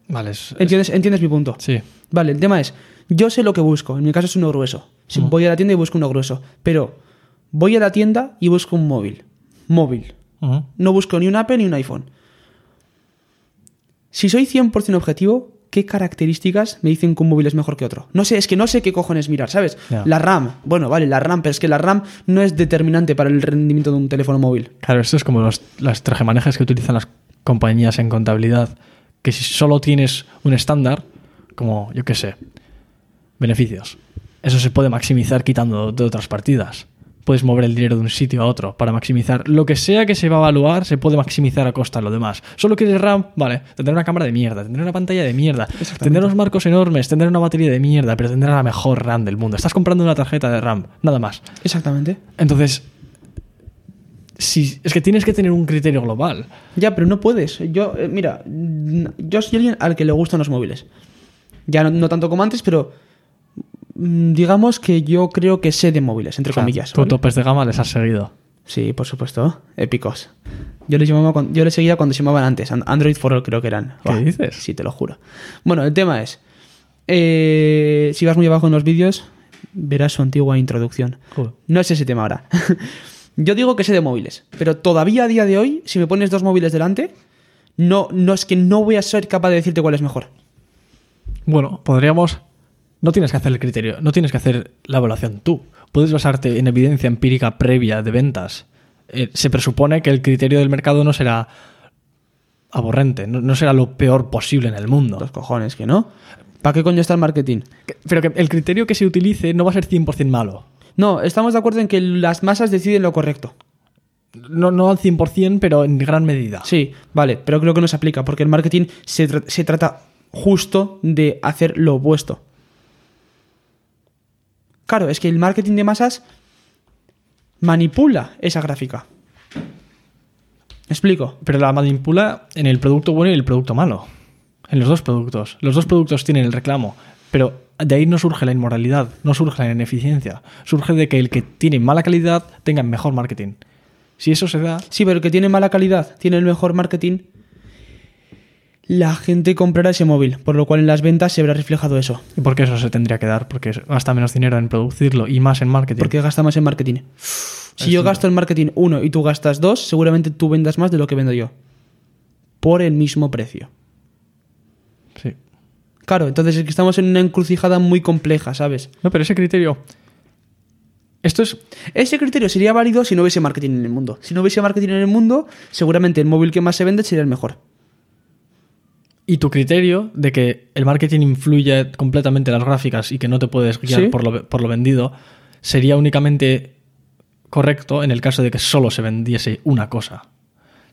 Vale, es- es- ¿entiendes, ¿entiendes mi punto? sí. Vale, el tema es, yo sé lo que busco, en mi caso es uno grueso. Si voy a la tienda y busco uno grueso, pero voy a la tienda y busco un móvil. Móvil. No busco ni un Apple ni un iPhone. Si soy 100% objetivo, ¿qué características me dicen que un móvil es mejor que otro? No sé, es que no sé qué cojones mirar, ¿sabes? La RAM. Bueno, vale, la RAM, pero es que la RAM no es determinante para el rendimiento de un teléfono móvil. Claro, esto es como los, las trajemanejas que utilizan las compañías en contabilidad que si solo tienes un estándar, como yo qué sé, beneficios, eso se puede maximizar quitando de otras partidas. Puedes mover el dinero de un sitio a otro para maximizar. Lo que sea que se va a evaluar se puede maximizar a costa de lo demás. Solo quieres RAM, vale, tendré una cámara de mierda, tendré una pantalla de mierda, tendré unos marcos enormes, tendré una batería de mierda, pero tendré la mejor RAM del mundo. Estás comprando una tarjeta de RAM, nada más. Exactamente. Entonces, si, es que tienes que tener un criterio global. Ya, pero no puedes. Yo, eh, mira, yo soy alguien al que le gustan los móviles. Ya no, no tanto como antes, pero digamos que yo creo que sé de móviles, entre O sea, comillas. tú ¿vale? topes de gama les has seguido. Sí, por supuesto. Épicos. Yo les, llamaba, yo les seguía cuando se llamaban antes. An- Android for All creo que eran. ¿Qué dices? Sí, te lo juro. Bueno, el tema es... eh, si vas muy abajo en los vídeos, verás su antigua introducción. No es ese tema ahora. Yo digo que sé de móviles, pero todavía a día de hoy, si me pones dos móviles delante, no, no es que no voy a ser capaz de decirte cuál es mejor. Bueno, podríamos. No tienes que hacer el criterio, no tienes que hacer la evaluación tú. Puedes basarte en evidencia empírica previa de ventas. Eh, se presupone que el criterio del mercado no será aborrente, no, no será lo peor posible en el mundo. Los cojones, que no. ¿Para qué coño está el marketing? Que- Pero que el criterio que se utilice no va a ser 100% malo. No, estamos de acuerdo en que las masas deciden lo correcto. No, no al 100%, pero en gran medida. Sí, vale, pero creo que no se aplica, porque el marketing se, tra- se trata justo de hacer lo opuesto. Claro, es que el marketing de masas manipula esa gráfica. ¿Me explico? Pero la manipula en el producto bueno y el producto malo. En los dos productos. Los dos productos tienen el reclamo. Pero de ahí no surge la inmoralidad, no surge la ineficiencia. Surge de que el que tiene mala calidad tenga mejor marketing. Si eso se da, Sí, pero el que tiene mala calidad, tiene el mejor marketing, la gente comprará ese móvil, por lo cual en las ventas se verá reflejado eso. ¿y por qué eso se tendría que dar? Porque gasta menos dinero en producirlo y más en marketing. Porque gasta más en marketing. Si yo gasto en marketing uno y tú gastas dos, seguramente tú vendas más de lo que vendo yo. Por el mismo precio. Sí. Claro, entonces es que estamos en una encrucijada muy compleja, ¿sabes? No, pero ese criterio. Esto es. Ese criterio sería válido si no hubiese marketing en el mundo. Si no hubiese marketing en el mundo, seguramente el móvil que más se vende sería el mejor. Y tu criterio de que el marketing influye completamente en las gráficas y que no te puedes guiar Sí. por, lo, por lo vendido, sería únicamente correcto en el caso de que solo se vendiese una cosa.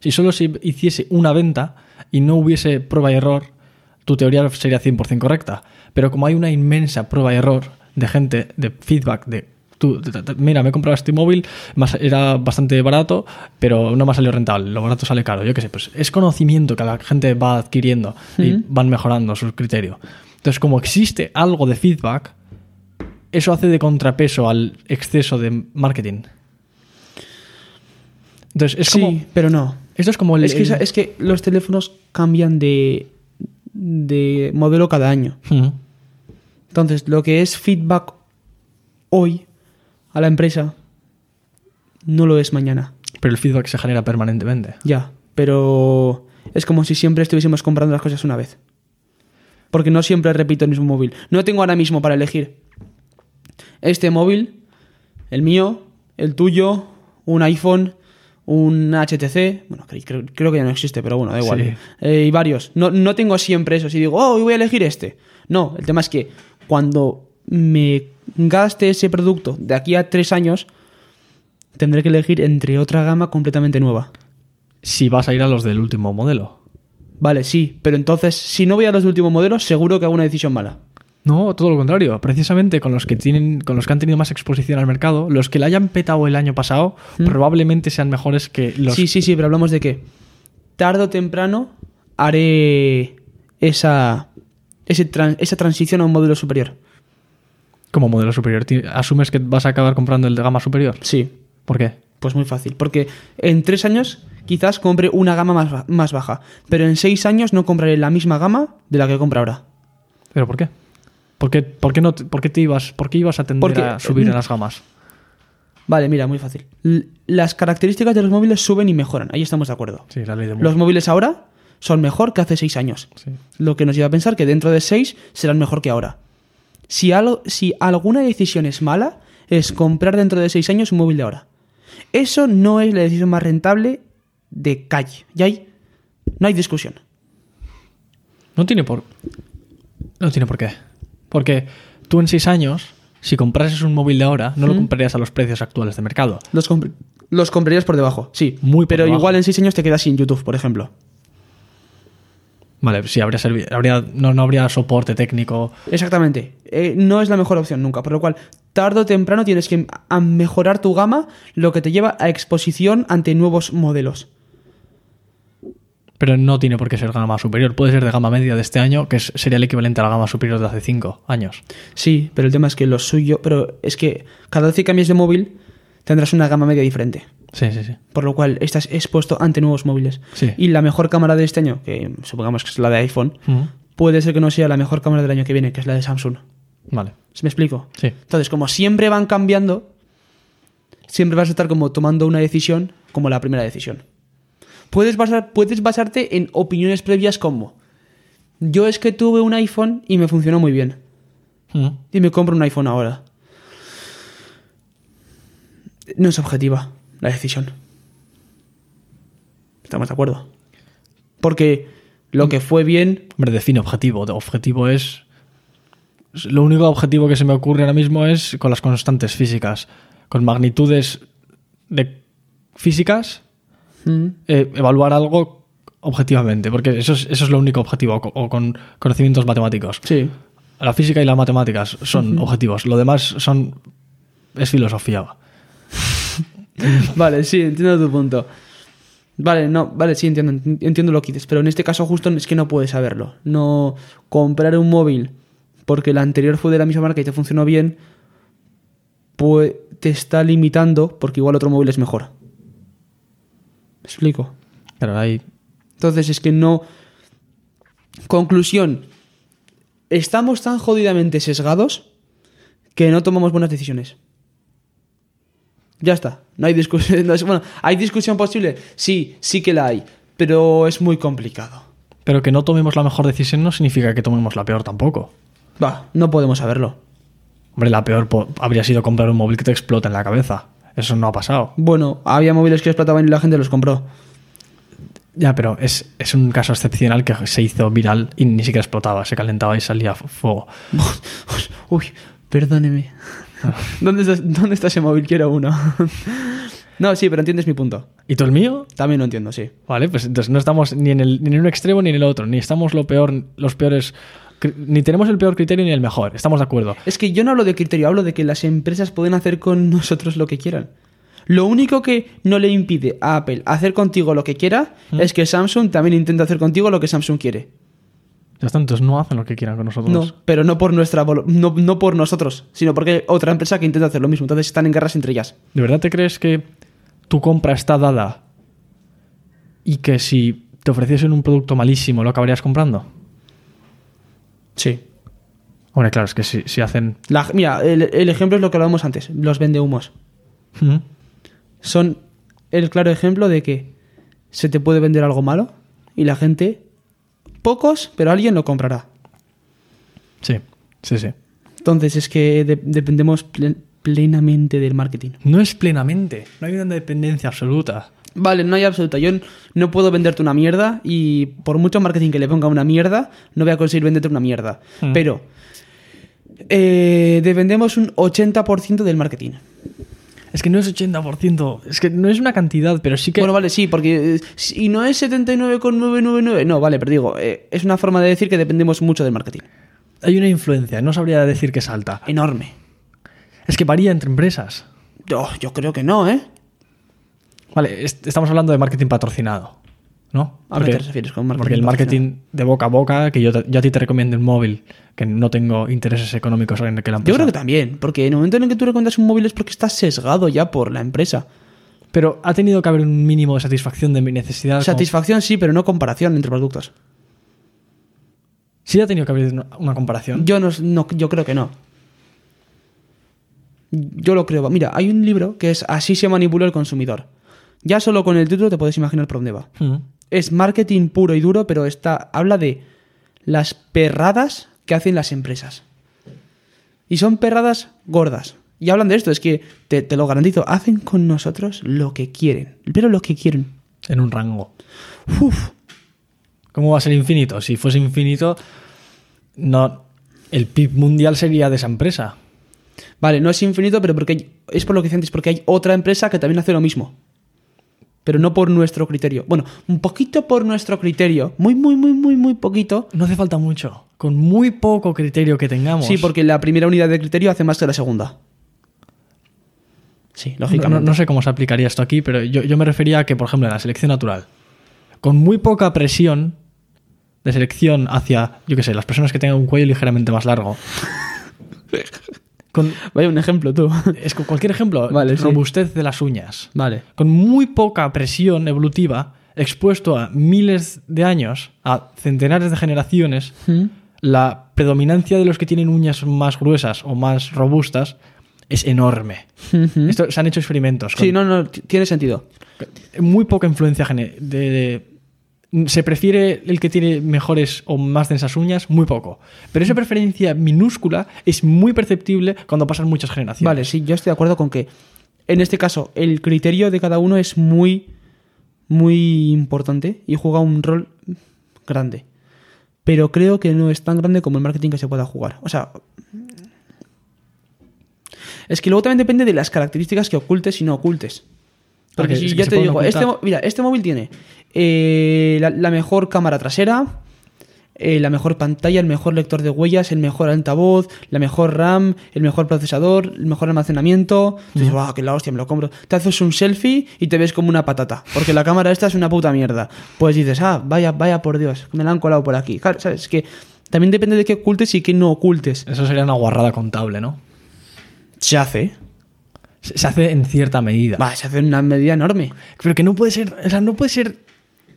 Si solo se hiciese una venta y no hubiese prueba y error, tu teoría sería 100% correcta. Pero como hay una inmensa prueba y error de gente, de feedback, de tú, mira, me he comprado este móvil, más- era bastante barato, pero no me ha salido rentable, lo barato sale caro, yo qué sé, pues es conocimiento que la gente va adquiriendo y van mejorando su criterio. Entonces, como existe algo de feedback, eso hace de contrapeso al exceso de marketing. Entonces, es sí, como. pero no. Esto es como el. Es que, el- es que los teléfonos cambian de, de modelo cada año. Entonces, lo que es feedback hoy a la empresa no lo es mañana. Pero el feedback se genera permanentemente. Ya, pero es como si siempre estuviésemos comprando las cosas una vez. Porque no siempre repito el mismo móvil. No tengo ahora mismo para elegir este móvil, el mío, el tuyo, un iPhone, un HTC. Bueno, cre- creo, creo que ya no existe, pero bueno, da igual. Sí. Eh, y varios. No, no tengo siempre eso. Si digo, oh, hoy voy a elegir este. No, el tema es que cuando me gaste ese producto de aquí a tres años, tendré que elegir entre otra gama completamente nueva. Si vas a ir a los del último modelo. Vale, sí, pero entonces, si no voy a los últimos modelos, seguro que hago una decisión mala. No, todo lo contrario. Precisamente con los que tienen, con los que han tenido más exposición al mercado, los que la hayan petado el año pasado, probablemente sean mejores que los. Sí, sí, sí, pero hablamos de que tarde o temprano haré esa, ese esa transición a un modelo superior. Como modelo superior. ¿Asumes que vas a acabar comprando el de gama superior? Sí, ¿Por qué? pues muy fácil. Porque en tres años quizás compre una gama más, más baja, pero en seis años no compraré la misma gama de la que compro ahora. ¿Pero por qué? ¿Por qué, por qué no, te- por qué te ibas, por qué ibas a tender Porque, a subir en las gamas? Vale, mira, muy fácil. L- las características de los móviles suben y mejoran, ahí estamos de acuerdo. Sí, la ley de Los móviles ahora son mejor que hace seis años. Sí. Lo que nos lleva a pensar que dentro de seis serán mejor que ahora. Si, algo, si alguna decisión es mala, es comprar dentro de seis años un móvil de ahora. Eso no es la decisión más rentable de calle. Y hay No hay discusión. No tiene por. No tiene por qué. Porque tú en seis años, si comprases un móvil de ahora, no lo comprarías a los precios actuales de mercado. Los, los comprarías por debajo, sí. Muy por Pero debajo. igual en 6 años te quedas sin YouTube, por ejemplo. Vale, sí, habría, habría no, no habría soporte técnico. Exactamente. Eh, no es la mejor opción nunca. Por lo cual, tarde o temprano tienes que a mejorar tu gama, lo que te lleva a exposición ante nuevos modelos. Pero no tiene por qué ser gama superior. Puede ser de gama media de este año, que sería el equivalente a la gama superior de hace cinco años. Sí, pero el tema es que lo suyo. Pero es que cada vez que cambies de móvil, tendrás una gama media diferente. Sí, sí, sí. Por lo cual estás expuesto ante nuevos móviles. Sí. Y la mejor cámara de este año, que supongamos que es la de iPhone, puede ser que no sea la mejor cámara del año que viene, que es la de Samsung. Vale. ¿Se me explico? Sí. Entonces, como siempre van cambiando, siempre vas a estar como tomando una decisión como la primera decisión. Puedes, basar, puedes basarte en opiniones previas como yo es que tuve un iPhone y me funcionó muy bien y me compro un iPhone ahora. No es objetiva la decisión. ¿Estamos de acuerdo? Porque lo que fue bien Hombre, define objetivo. Objetivo es. Lo único objetivo que se me ocurre ahora mismo es con las constantes físicas. Con magnitudes de físicas, mm, eh, evaluar algo objetivamente. Porque eso es, eso es lo único objetivo. O, con conocimientos matemáticos. Sí. La física y las matemáticas son objetivos. Lo demás son. es filosofía. Vale, sí, entiendo tu punto. Vale, no, vale, sí, entiendo, entiendo lo que dices, pero en este caso justo es que no puedes saberlo. No comprar un móvil porque el anterior fue de la misma marca y te funcionó bien, pues te está limitando porque igual otro móvil es mejor. ¿Me explico? Claro, hay. Entonces es que no... Conclusión. Estamos tan jodidamente sesgados que no tomamos buenas decisiones. Ya está. No hay discusión. no bueno, ¿hay discusión posible? Sí, sí que la hay. Pero es muy complicado. Pero que no tomemos la mejor decisión no significa que tomemos la peor tampoco. Va, no podemos saberlo. Hombre, la peor habría sido comprar un móvil que te explota en la cabeza. Eso no ha pasado. Bueno, había móviles que explotaban y la gente los compró. Ya, pero es, es un caso excepcional que se hizo viral y ni siquiera explotaba, se calentaba y salía fu- fuego. Uy, perdóneme. ¿Dónde está, ¿Dónde está ese móvil? Quiero uno. no, sí, pero entiendes mi punto. ¿Y tú el mío? También lo entiendo, sí. Vale, pues entonces no estamos ni en, el, ni en un extremo ni en el otro, ni estamos lo peor, los peores, ni tenemos el peor criterio ni el mejor, estamos de acuerdo. Es que yo no hablo de criterio, hablo de que las empresas pueden hacer con nosotros lo que quieran. Lo único que no le impide a Apple hacer contigo lo que quiera es que Samsung también intenta hacer contigo lo que Samsung quiere. Ya está, entonces no hacen lo que quieran con nosotros. No, pero no por nuestra no, no por nosotros, sino porque hay otra empresa que intenta hacer lo mismo. Entonces están en guerras entre ellas. ¿De verdad te crees que tu compra está dada y que si te ofreciesen un producto malísimo lo acabarías comprando? Sí. Hombre, claro, es que si, si hacen... La- mira, el, el ejemplo es lo que hablábamos antes, los vendehumos. Ujú. Son el claro ejemplo de que se te puede vender algo malo y la gente, pocos, pero alguien lo comprará. Sí, sí, sí. Entonces es que de- dependemos plen- plenamente del marketing. No es plenamente, no hay una dependencia absoluta. Vale, no hay absoluta. Yo no puedo venderte una mierda y por mucho marketing que le ponga una mierda, no voy a conseguir venderte una mierda. Mm. Pero eh, dependemos un 80% del marketing. Es que no es 80%, es que no es una cantidad, pero sí que... Bueno, vale, sí, porque eh, si no es 79,999, no, vale, pero digo, eh, es una forma de decir que dependemos mucho del marketing. hay una influencia, no sabría decir que es alta. Enorme. Es que varía entre empresas. Yo, yo creo que no, ¿eh? Vale, est- estamos hablando de marketing patrocinado, ¿no? ¿A qué te refieres con marketing Porque el marketing de boca a boca, que yo, te- yo a ti te recomiendo un móvil, que no tengo intereses económicos en que la empresa... Yo creo que también, porque en el momento en el que tú recomiendas un móvil es porque estás sesgado ya por la empresa. Pero ha tenido que haber un mínimo de satisfacción de mi necesidad. como- Satisfacción sí, pero no comparación entre productos. Sí ha tenido que haber una, comparación. Yo no, no- yo creo que no. Yo lo creo. Mira, hay un libro que es Así se manipula el consumidor. Ya solo con el título te puedes imaginar por dónde va. Mm. Es marketing puro y duro, pero está, habla de las perradas que hacen las empresas. Y son perradas gordas. Y hablan de esto, es que te, te lo garantizo, hacen con nosotros lo que quieren. Pero lo que quieren. En un rango. Uf. ¿Cómo va a ser infinito? Si fuese infinito, no, el PIB mundial sería de esa empresa. Vale, no es infinito, pero porque hay- es por lo que decía antes, porque hay otra empresa que también hace lo mismo. Pero no por nuestro criterio. Bueno, un poquito por nuestro criterio. Muy, muy, muy, muy, muy poquito. No hace falta mucho. Con muy poco criterio que tengamos. Sí, porque la primera unidad de criterio hace más que la segunda. Sí, No, lógicamente. no- no sé cómo se aplicaría esto aquí, pero yo, yo me refería a que, por ejemplo, en la selección natural, con muy poca presión de selección hacia, yo qué sé, las personas que tengan un cuello ligeramente más largo. Con, Vaya un ejemplo tú. es con cualquier ejemplo, Vale, sí. robustez de las uñas. vale. Con muy poca presión evolutiva, expuesto a miles de años, a centenares de generaciones, la predominancia de los que tienen uñas más gruesas o más robustas es enorme. Esto, se han hecho experimentos. con Sí, no, no, tiene sentido. Muy poca influencia de, de- Se prefiere el que tiene mejores o más densas uñas, muy poco. Pero esa preferencia minúscula es muy perceptible cuando pasan muchas generaciones. Vale, sí, yo estoy de acuerdo con que en este caso el criterio de cada uno es muy, muy importante y juega un rol grande. Pero creo que no es tan grande como el marketing que se pueda jugar. O sea, es que luego también depende de las características que ocultes y no ocultes. Porque Porque si se te digo, este, mira, este móvil tiene eh, la, la mejor cámara trasera, eh, la mejor pantalla, el mejor lector de huellas, el mejor altavoz, la mejor RAM, el mejor procesador, el mejor almacenamiento. Dices, "Buah, que la hostia, me lo compro. Te haces un selfie y te ves como una patata, porque la cámara esta es una puta mierda. Pues dices, ah, vaya, vaya por Dios, me la han colado por aquí. Claro, ¿sabes? Es que también depende de qué ocultes y qué no ocultes. Eso sería una guarrada contable, ¿no? Se hace. Se hace en cierta medida. Va, se hace en una medida enorme. Pero que no puede ser, o sea, no puede ser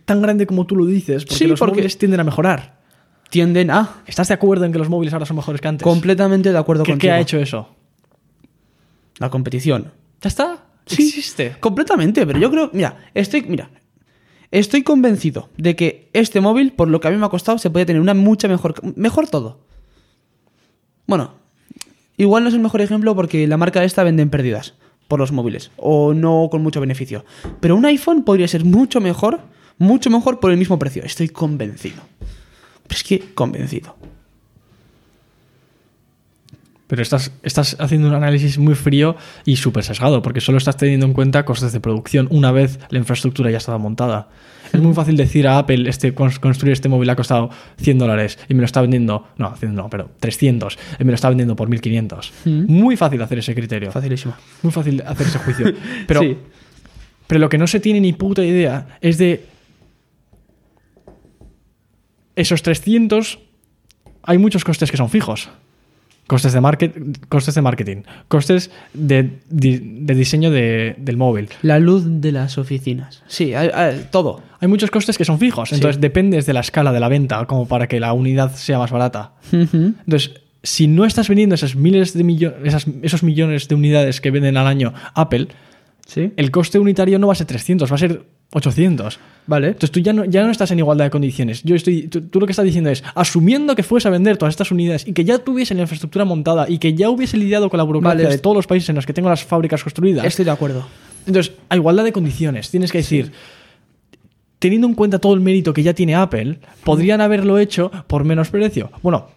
tan grande como tú lo dices, porque Sí, los porque- móviles tienden a mejorar. Tienden a. ¿Estás de acuerdo en que los móviles ahora son mejores que antes? Completamente de acuerdo ¿Qué, contigo. qué ha hecho eso? La competición. ¿Ya está? Sí. Existe. Completamente, pero yo creo, mira, estoy, mira, estoy convencido de que este móvil, por lo que a mí me ha costado, se puede tener una mucha mejor, mejor todo. Bueno, igual no es el mejor ejemplo porque la marca esta vende en pérdidas por los móviles o no con mucho beneficio. Pero un iPhone podría ser mucho mejor, mucho mejor por el mismo precio. Estoy convencido. Es que convencido. Pero estás, estás haciendo un análisis muy frío y súper sesgado, porque solo estás teniendo en cuenta costes de producción una vez la infraestructura ya estaba montada. Es muy fácil decir a Apple, este, cons- construir este móvil ha costado 100 dólares y me lo está vendiendo, no, 100 no, pero 300, y me lo está vendiendo por 1500. Muy fácil hacer ese criterio. Facilísimo. Muy fácil hacer ese juicio. Pero, Sí. pero lo que no se tiene ni puta idea es de esos 300 hay muchos costes que son fijos. Costes de, market, costes de marketing, costes de, de diseño de- del móvil. La luz de las oficinas. Sí, hay- hay- todo. Hay muchos costes que son fijos, entonces dependes de la escala de la venta como para que la unidad sea más barata. Entonces, si no estás vendiendo esas miles de millones, esos millones de unidades que venden al año Apple, Sí. el coste unitario no va a ser 300, va a ser 800. Vale. Entonces tú ya no, ya no estás en igualdad de condiciones. Yo estoy, tú, tú lo que estás diciendo es, asumiendo que fuese a vender todas estas unidades y que ya tuviese la infraestructura montada y que ya hubiese lidiado con la burocracia Vale, de todos los países en los que tengo las fábricas construidas. Estoy de acuerdo. Entonces, a igualdad de condiciones, tienes que decir, teniendo en cuenta todo el mérito que ya tiene Apple, podrían haberlo hecho por menos precio. Bueno,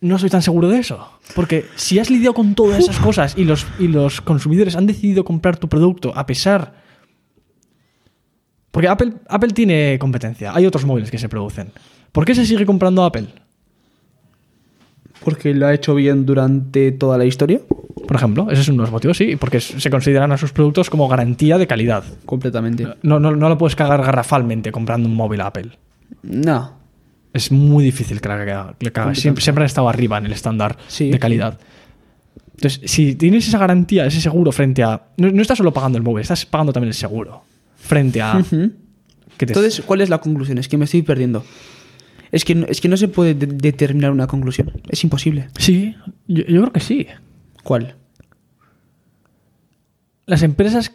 no soy tan seguro de eso. Porque si has lidiado con todas esas cosas y los, y los consumidores han decidido comprar tu producto a pesar... Porque Apple, Apple tiene competencia, hay otros móviles que se producen. ¿Por qué se sigue comprando Apple? Porque lo ha hecho bien durante toda la historia. Por ejemplo, ese es uno de los motivos, sí, porque se consideran a sus productos como garantía de calidad. Completamente. No, no, no lo puedes cagar garrafalmente comprando un móvil Apple. No. Es muy difícil que la, que la cagas. Siempre, siempre han estado arriba en el estándar Sí. de calidad. Entonces, si tienes esa garantía, ese seguro frente a. No, no estás solo pagando el móvil, estás pagando también el seguro. Frente a. Que te- Entonces, ¿cuál es la conclusión? Es que me estoy perdiendo. Es que no, es que no se puede de- determinar una conclusión. Es imposible. Sí, yo, yo creo que sí. ¿Cuál? Las empresas.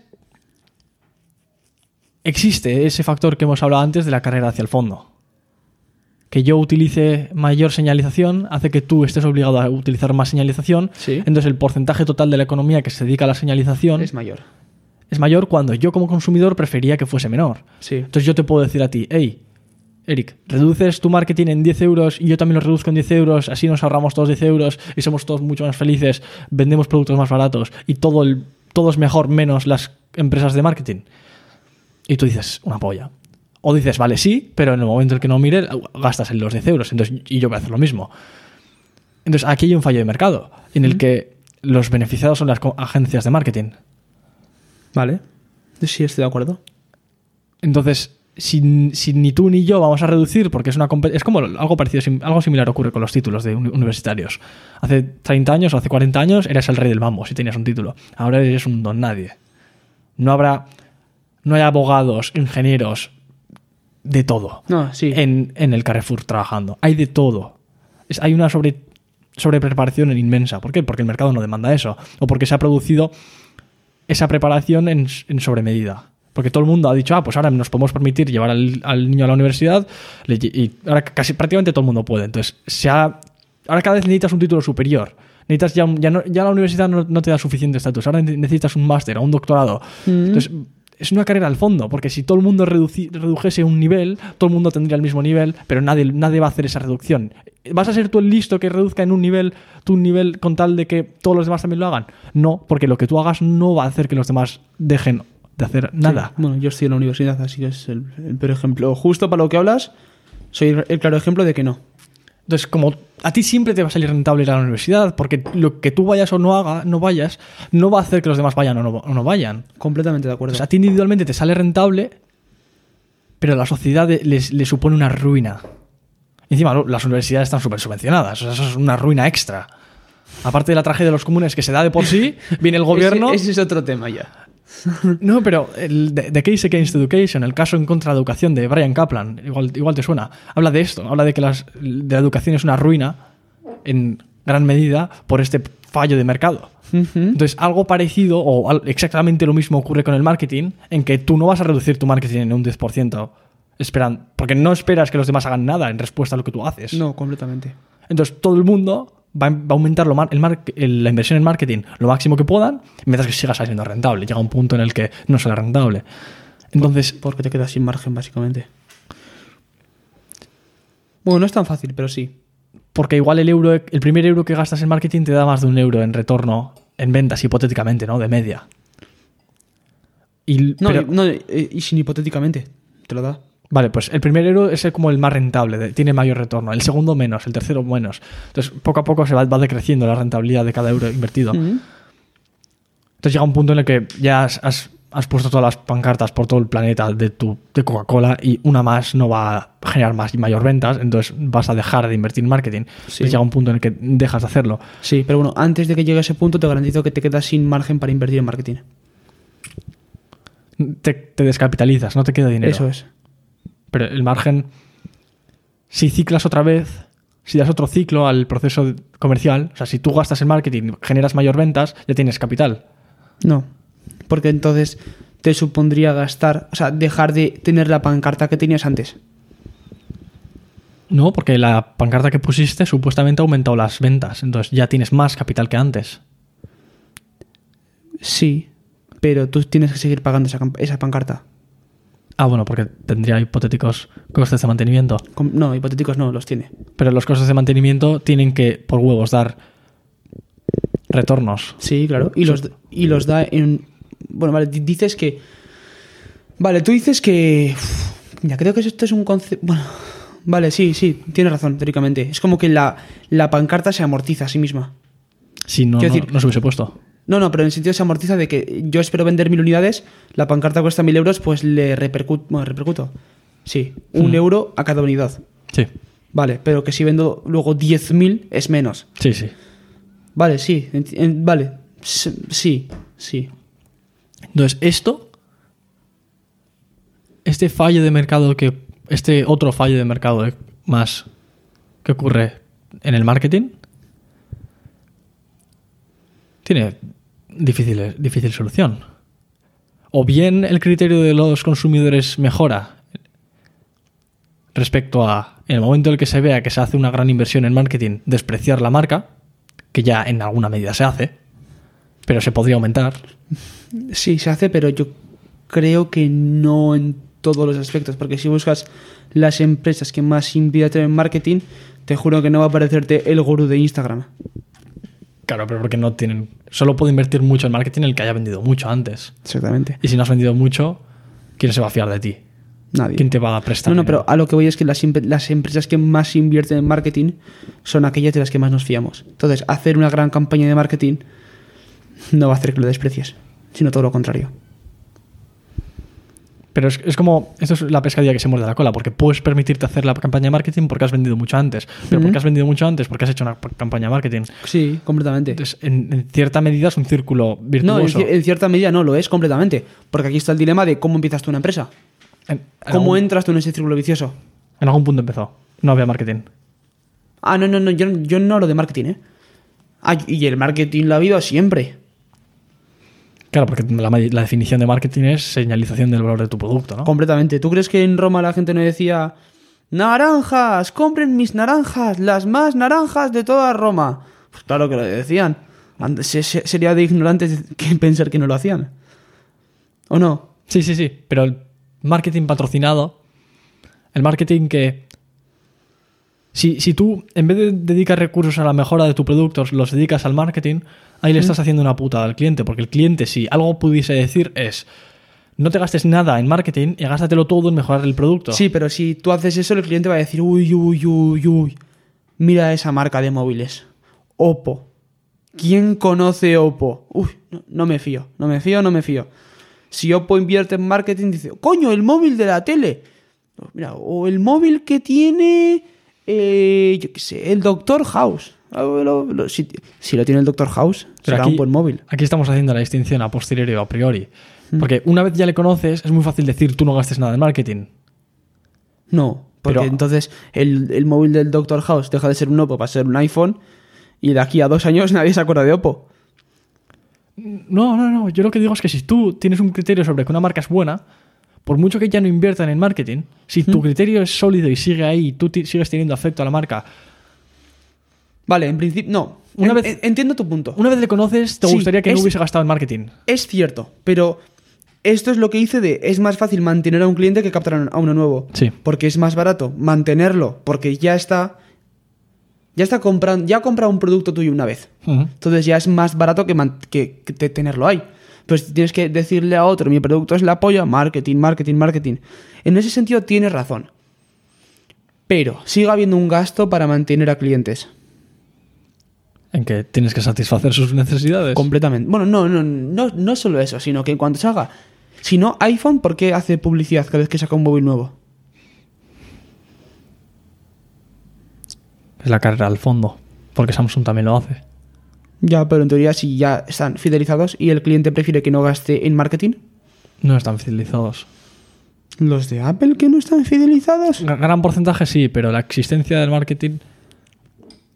Existe ese factor que hemos hablado antes de la carrera hacia el fondo. Que yo utilice mayor señalización hace que tú estés obligado a utilizar más señalización. Sí. Entonces el porcentaje total de la economía que se dedica a la señalización Es es, mayor. cuando yo como consumidor prefería que fuese menor. Sí. Entonces yo te puedo decir a ti, hey, Eric, reduces tu marketing en 10 euros y yo también lo reduzco en 10 euros, así nos ahorramos todos 10 euros y somos todos mucho más felices, vendemos productos más baratos y todo, el, todo es mejor menos las empresas de marketing. Y tú dices, una polla. O dices, vale, sí, pero en el momento en el que no mire, gastas en los 10 euros entonces, y yo voy a hacer lo mismo. Entonces, aquí hay un fallo de mercado en el que los beneficiados son las agencias de marketing. Vale. Sí, estoy de acuerdo. Entonces, si, si ni tú ni yo vamos a reducir, porque es una es como algo parecido, sim- algo similar ocurre con los títulos de uni- universitarios. Hace 30 años o hace 40 años eras el rey del mambo si tenías un título. Ahora eres un don nadie. No habrá, no hay abogados, ingenieros, de todo No, sí. en, en el Carrefour trabajando. Hay de todo. Es- hay una sobre, sobrepreparación inmensa. ¿Por qué? Porque el mercado no demanda eso. O porque se ha producido esa preparación en, en sobremedida. Porque todo el mundo ha dicho, ah, pues ahora nos podemos permitir llevar al, al niño a la universidad le- y ahora casi prácticamente todo el mundo puede. Entonces, se ha, ahora cada vez necesitas un título superior. Necesitas ya, ya, no- ya la universidad no, no te da suficiente estatus. Ahora ne- necesitas un máster o un doctorado. Entonces, es una carrera al fondo, porque si todo el mundo redujese un nivel, todo el mundo tendría el mismo nivel, pero nadie, nadie va a hacer esa reducción. ¿Vas a ser tú el listo que reduzca en un nivel, tu nivel con tal de que todos los demás también lo hagan? No, porque lo que tú hagas no va a hacer que los demás dejen de hacer nada. Sí. Bueno, yo estoy en la universidad, así que es el, el peor ejemplo. Justo para lo que hablas, soy el claro ejemplo de que no. Entonces, como a ti siempre te va a salir rentable ir a la universidad, porque lo que tú vayas o no haga, no vayas, no va a hacer que los demás vayan o no, o no vayan. Completamente de acuerdo. Entonces, a ti individualmente te sale rentable, pero a la sociedad le supone una ruina. Encima, las universidades están súper subvencionadas, o sea, eso es una ruina extra. Aparte de la tragedia de los comunes que se da de por sí, viene el gobierno. Ese, ese es otro tema ya. No, pero el de Case Against Education, el caso en contra de la educación de Brian Kaplan, igual, igual te suena, habla de esto, habla de que las, de la educación es una ruina en gran medida por este fallo de mercado. Entonces, algo parecido o exactamente lo mismo ocurre con el marketing, en que tú no vas a reducir tu marketing en un 10%, esperan, porque no esperas que los demás hagan nada en respuesta a lo que tú haces. No, completamente. Entonces todo el mundo va, a- va a aumentar lo mar- el mar- el- la inversión en marketing lo máximo que puedan, mientras que siga siendo rentable. Llega un punto en el que no será rentable. Entonces, Porque te quedas sin margen, básicamente. Bueno, no es tan fácil, pero sí. porque igual el euro, el primer euro que gastas en marketing te da más de un euro en retorno en ventas, hipotéticamente, ¿no? De media. Y, No, pero- y, no, y sin hipotéticamente. Te lo da. Vale, pues el primer euro es como el más rentable, tiene mayor retorno. El segundo menos, el tercero menos. Entonces, poco a poco se va, va decreciendo la rentabilidad de cada euro invertido. Entonces llega un punto en el que ya has, has- has puesto todas las pancartas por todo el planeta de tu de Coca-Cola y una más no va a generar más y mayor ventas, entonces vas a dejar de invertir en marketing. Entonces llega un punto en el que dejas de hacerlo. Sí, pero bueno, antes de que llegue a ese punto, te garantizo que te quedas sin margen para invertir en marketing. Te, te descapitalizas, no te queda dinero. Eso es. Pero el margen, si ciclas otra vez, si das otro ciclo al proceso comercial, o sea, si tú gastas en marketing, generas mayor ventas, ya tienes capital. No. Porque entonces te supondría gastar, o sea, dejar de tener la pancarta que tenías antes. No, porque la pancarta que pusiste supuestamente ha aumentado las ventas, entonces ya tienes más capital que antes. Sí, pero tú tienes que seguir pagando esa, esa pancarta. Ah, bueno, porque tendría hipotéticos costes de mantenimiento. No, hipotéticos no, los tiene. Pero los costes de mantenimiento tienen que, por huevos, dar retornos. Sí, claro. Y los, y los da en. Bueno, vale, di- dices que. Vale, tú dices que. Ya creo que esto es un concepto. Bueno, vale, sí, sí, tienes razón, teóricamente. Es como que la, la pancarta se amortiza a sí misma. Si no, no, decir- no se hubiese puesto. No, no, pero en el sentido se amortiza de que yo espero vender mil unidades, la pancarta cuesta mil euros, pues le repercuto. Bueno, repercuto. Sí, un Mm. euro a cada unidad. Sí, Vale, pero que si vendo luego 10.000 es menos. sí, sí. Vale, sí, en- vale. Sí, sí. Entonces, esto, este fallo de mercado que, este otro fallo de mercado más que ocurre en el marketing, tiene difícil, difícil solución. O bien el criterio de los consumidores mejora respecto a, en el momento en el que se vea que se hace una gran inversión en marketing, despreciar la marca, que ya en alguna medida se hace, pero se podría aumentar. Sí, se hace, pero yo creo que no en todos los aspectos. Porque si buscas las empresas que más invierten en marketing, te juro que no va a aparecerte el gurú de Instagram. Claro, pero porque no tienen. Solo puede invertir mucho en marketing el que haya vendido mucho antes. Exactamente. Y si no has vendido mucho, ¿quién se va a fiar de ti? Nadie. ¿Quién te va a prestar? No, no, dinero? pero a lo que voy es que las, las empresas que más invierten en marketing son aquellas de las que más nos fiamos. Entonces, hacer una gran campaña de marketing no va a hacer que lo desprecies, sino todo lo contrario. Pero es, es como. Esto es la pescadilla que se muerde la cola, porque puedes permitirte hacer la campaña de marketing porque has vendido mucho antes. Pero porque has vendido mucho antes, porque has hecho una campaña de marketing. Sí, completamente. Entonces, en, en cierta medida es un círculo no, en, virtuoso. ci- en cierta medida no lo es completamente. Porque aquí está el dilema de cómo empiezas tú una empresa. En ¿Cómo algún- entras tú en ese círculo vicioso? En algún punto empezó. No había marketing. Ah, no, no, no, yo, yo no hablo de marketing, ¿eh? Ah, y el marketing lo ha habido siempre. Claro, porque la, definición de marketing es señalización del valor de tu producto, ¿no? Completamente. ¿Tú crees que en Roma la gente no decía naranjas, compren mis naranjas, las más naranjas de toda Roma? Pues claro que lo decían. Sería de ignorantes que pensar que no lo hacían. ¿O no? Sí, sí, sí. Pero el marketing patrocinado, el marketing que. Si, si tú, en vez de dedicar recursos a la mejora de tu producto, los dedicas al marketing, ahí le estás haciendo una putada al cliente. Porque el cliente, si algo pudiese decir, es. No te gastes nada en marketing y gástatelo todo en mejorar el producto. Sí, pero si tú haces eso, el cliente va a decir, uy, uy, uy, uy, mira esa marca de móviles. Oppo. ¿Quién conoce Oppo? Uy, no, no me fío, no me fío, no me fío. Si Oppo invierte en marketing, dice, coño, el móvil de la tele. Mira, o el móvil que tiene, eh, yo qué sé, el Doctor House. Lo- lo- si, si lo tiene el Doctor House, Pero será aquí, un buen móvil. Aquí estamos haciendo la distinción a posteriori o a priori. Mm. Porque una vez ya le conoces, es muy fácil decir tú no gastes nada en marketing. No, porque Pero- entonces el, el móvil del Doctor House deja de ser un Oppo para ser un iPhone y de aquí a dos años nadie se acuerda de Oppo. No, no, no. Yo lo que digo es que si tú tienes un criterio sobre que una marca es buena, por mucho que ya no inviertan en marketing, si tu criterio es sólido y sigue ahí y tú sigues teniendo afecto a la marca, Vale, en principio, no. Una En- vez- en- entiendo tu punto. una vez le conoces, te Sí, gustaría que es- no hubiese gastado en marketing. Es cierto, pero esto es lo que hice de es más fácil mantener a un cliente que captar a uno nuevo. Sí. Porque es más barato mantenerlo, porque ya está. Ya está comprando. Ya ha comprado un producto tuyo una vez. Entonces ya es más barato que, que- que te- tenerlo ahí. Pues tienes que decirle a otro, mi producto es la polla, marketing, marketing, marketing. En ese sentido tienes razón. Pero sigue habiendo un gasto para mantener a clientes. En que tienes que satisfacer sus necesidades. Completamente. Bueno, no, no, no, no solo eso, sino que cuando se haga. Si no, iPhone, ¿por qué hace publicidad cada vez que saca un móvil nuevo? Es la carrera al fondo. Porque Samsung también lo hace. Ya, pero en teoría, si ya están fidelizados y el cliente prefiere que no gaste en marketing, No están fidelizados. los de Apple que no están fidelizados. Gra- Gran porcentaje sí, pero la existencia del marketing.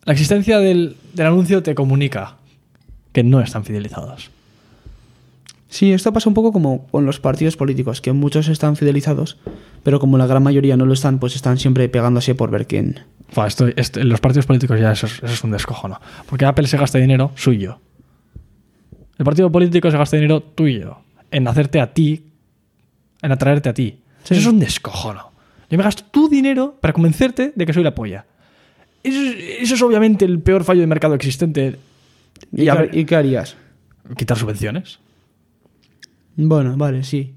La existencia del, del anuncio te comunica que no están fidelizados. Sí, esto pasa un poco como con los partidos políticos, que muchos están fidelizados, pero como la gran mayoría no lo están, pues están siempre pegándose por ver quién. Esto, esto- los partidos políticos ya eso es, eso es un descojono. Porque Apple se gasta dinero suyo. El partido político se gasta dinero tuyo. En hacerte a ti. En atraerte a ti. Sí. Eso es un descojono. Yo me gasto tu dinero para convencerte de que soy la polla. Eso es, eso es obviamente el peor fallo de mercado existente. ¿Y, Y qué, a ver- y qué harías? Quitar subvenciones. Bueno, vale, sí.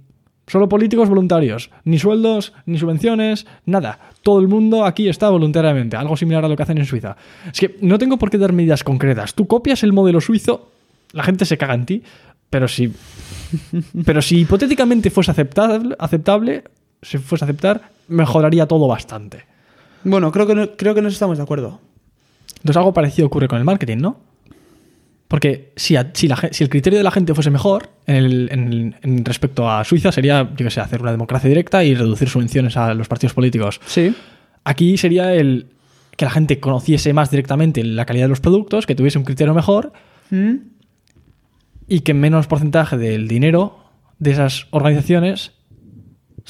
Solo políticos voluntarios. Ni sueldos, ni subvenciones, nada. Todo el mundo aquí está voluntariamente. Algo similar a lo que hacen en Suiza. Es que no tengo por qué dar medidas concretas. Tú copias el modelo suizo, la gente se caga en ti, pero si. Pero si hipotéticamente fuese aceptable, aceptable, si fuese a aceptar, mejoraría todo bastante. Bueno, creo que, no- creo que nos estamos de acuerdo. Entonces algo parecido ocurre con el marketing, ¿no? Porque si, a- si, la gen- si el criterio de la gente fuese mejor en, el- en el- en respecto a Suiza, sería, yo que sé, hacer una democracia directa y reducir subvenciones a los partidos políticos. Sí. Aquí sería el que la gente conociese más directamente la calidad de los productos, que tuviese un criterio mejor ¿Mm? y que menos porcentaje del dinero de esas organizaciones